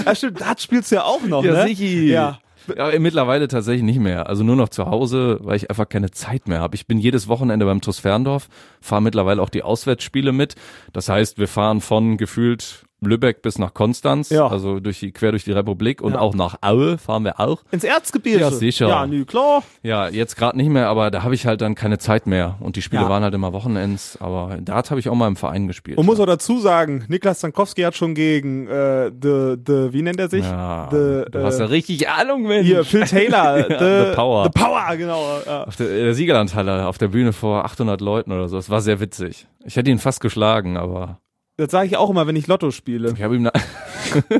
ja, stimmt, Dart spielst du ja auch noch, Ja, ne? sichi. Ja. Ja, mittlerweile tatsächlich nicht mehr. Also nur noch zu Hause, weil ich einfach keine Zeit mehr habe. Ich bin jedes Wochenende beim TuS Ferndorf, fahre mittlerweile auch die Auswärtsspiele mit. Das heißt, wir fahren von gefühlt Lübeck bis nach Konstanz, Ja. also durch die, quer durch die Republik und Ja. auch nach Aue fahren wir auch. Ins Erzgebirge. Ja, sicher. Ja, nü, klar. Ja, jetzt gerade nicht mehr, aber da habe ich halt dann keine Zeit mehr. Und die Spiele Ja. waren halt immer Wochenends, aber Dart habe ich auch mal im Verein gespielt. Man muss auch dazu sagen, Niklas Stankowski hat schon gegen äh, the, the, wie nennt er sich? ja, the, du hast ja äh, richtig Ahnung, Mensch. hier, Phil Taylor. the, The Power. The Power, genau. Auf der, der Siegerlandhalle, auf der Bühne vor 800 Leuten oder so. Das war sehr witzig. Ich hätte ihn fast geschlagen, aber Das sage ich auch immer, wenn ich Lotto spiele. ich habe ihm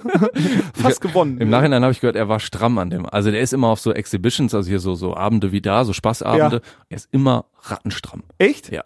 Fast gewonnen. im Nachhinein habe ich gehört, er war stramm an dem. Also der ist immer auf so Exhibitions, also hier so so Abende wie da, so Spaßabende. Ja. Er ist immer rattenstramm. Echt? Ja.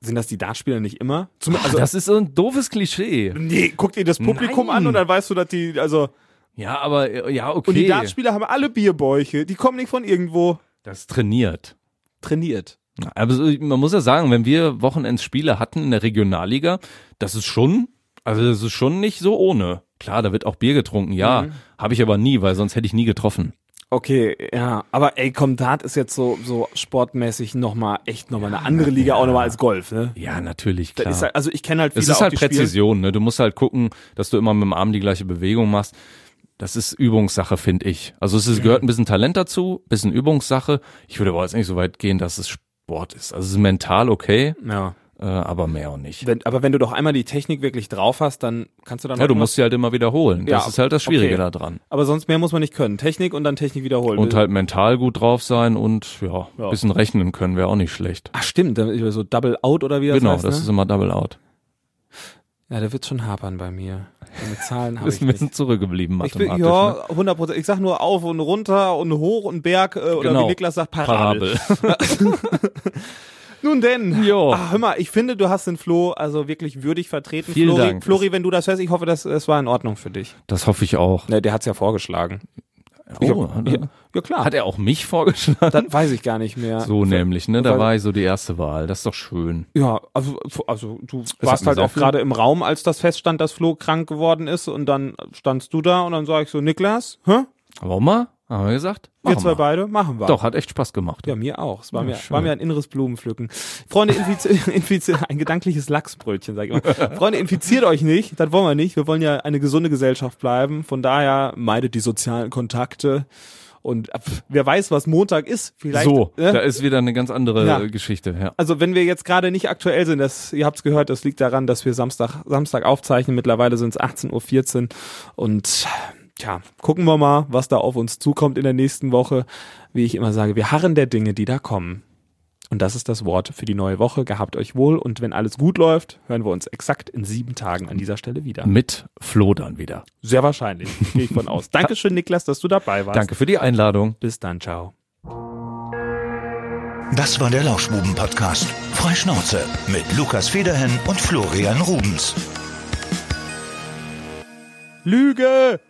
Sind das die Dartspieler nicht immer? Zum, also, das ist so ein doofes Klischee. nee, guck dir das Publikum Nein. an und dann weißt du, dass die, also, Ja, aber ja, okay. und die Dartspieler haben alle Bierbäuche. Die kommen nicht von irgendwo das trainiert. trainiert. Aber man muss ja sagen, wenn wir Wochenendsspiele hatten in der Regionalliga, das ist schon, also das ist schon nicht so ohne. Klar, da wird auch Bier getrunken, ja. Mhm. Habe ich aber nie, weil sonst hätte ich nie getroffen. Okay, ja, aber ey, komm, Dart ist jetzt so, so sportmäßig nochmal, echt nochmal eine andere Liga, auch nochmal als Golf, ne? Ja, natürlich, klar. ist halt, also ich kenne halt viele Es ist halt. Präzision, ne? Du musst halt gucken, dass du immer mit dem Arm die gleiche Bewegung machst. Das ist Übungssache, finde ich. Also es ist, gehört ein bisschen Talent dazu, bisschen Übungssache. Ich würde aber jetzt nicht so weit gehen, dass es Sport ist. Also es ist mental okay, Ja. äh, aber mehr auch nicht. Wenn, aber wenn du doch einmal die Technik wirklich drauf hast, dann kannst du dann Ja, du musst sie halt immer wiederholen. Das Ja, ist halt das Schwierige okay. da dran. Aber sonst mehr muss man nicht können. Technik und dann Technik wiederholen. Und halt mental gut drauf sein und ja, Ja. bisschen rechnen können wäre auch nicht schlecht. Ach stimmt, so Double Out oder wie das genau, heißt, das ne? ist immer Double Out. Ja, da wird schon hapern bei mir. Mit Zahlen habe ich ein nicht. bisschen zurückgeblieben Ich bin, mathematisch. ne? ja, 100 Prozent. Ich sag nur auf und runter und hoch und Berg äh, oder Genau. wie Niklas sagt, Parabel. Parabel. Nun denn. Jo. Ah, hör mal, ich finde, du hast den Flo also wirklich würdig vertreten. Vielen Flori, Dank. Flori, wenn du das hörst, ich hoffe, das, das war in Ordnung für dich. Das hoffe ich auch. Ne, der hat's ja vorgeschlagen. Oh, ja, ja, ja, klar. Hat er auch mich vorgeschlagen? das weiß ich gar nicht mehr. So nämlich, ne? Da war ich so die erste Wahl. Das ist doch schön. Ja, also, also du hat warst halt auch gerade im Raum, als das feststand, dass Flo krank geworden ist und dann standst du da und dann sag ich so, Niklas, hä? Warum mal? Haben wir gesagt? Wir Machen zwei beide, machen wir. Doch, hat echt Spaß gemacht. Ja, mir auch. Es war, Ja, mir, schön. war mir ein inneres Blumenpflücken. Freunde, infiziert, infiziert, ein gedankliches Lachsbrötchen, sag ich mal. Freunde, infiziert euch nicht. Das wollen wir nicht. Wir wollen ja eine gesunde Gesellschaft bleiben. Von daher meidet die sozialen Kontakte. Und äh, pf, wer weiß, was Montag ist. Vielleicht, so, ne? da ist wieder eine ganz andere Ja. äh, Geschichte. Ja. Also wenn wir jetzt gerade nicht aktuell sind, das, ihr habt's gehört, das liegt daran, dass wir Samstag, Samstag aufzeichnen. Mittlerweile sind es 18.14 Uhr und tja, gucken wir mal, was da auf uns zukommt in der nächsten Woche. Wie ich immer sage, wir harren der Dinge, die da kommen. Und das ist das Wort für die neue Woche. Gehabt euch wohl und wenn alles gut läuft, hören wir uns exakt in sieben Tagen an dieser Stelle wieder. Mit Flo dann wieder. Sehr wahrscheinlich, gehe ich von aus. Dankeschön, Niklas, dass du dabei warst. Danke für die Einladung. Bis dann, ciao. Das war der Lauschbuben-Podcast. Freischnauze mit Lukas Federhen und Florian Rubens. Lüge!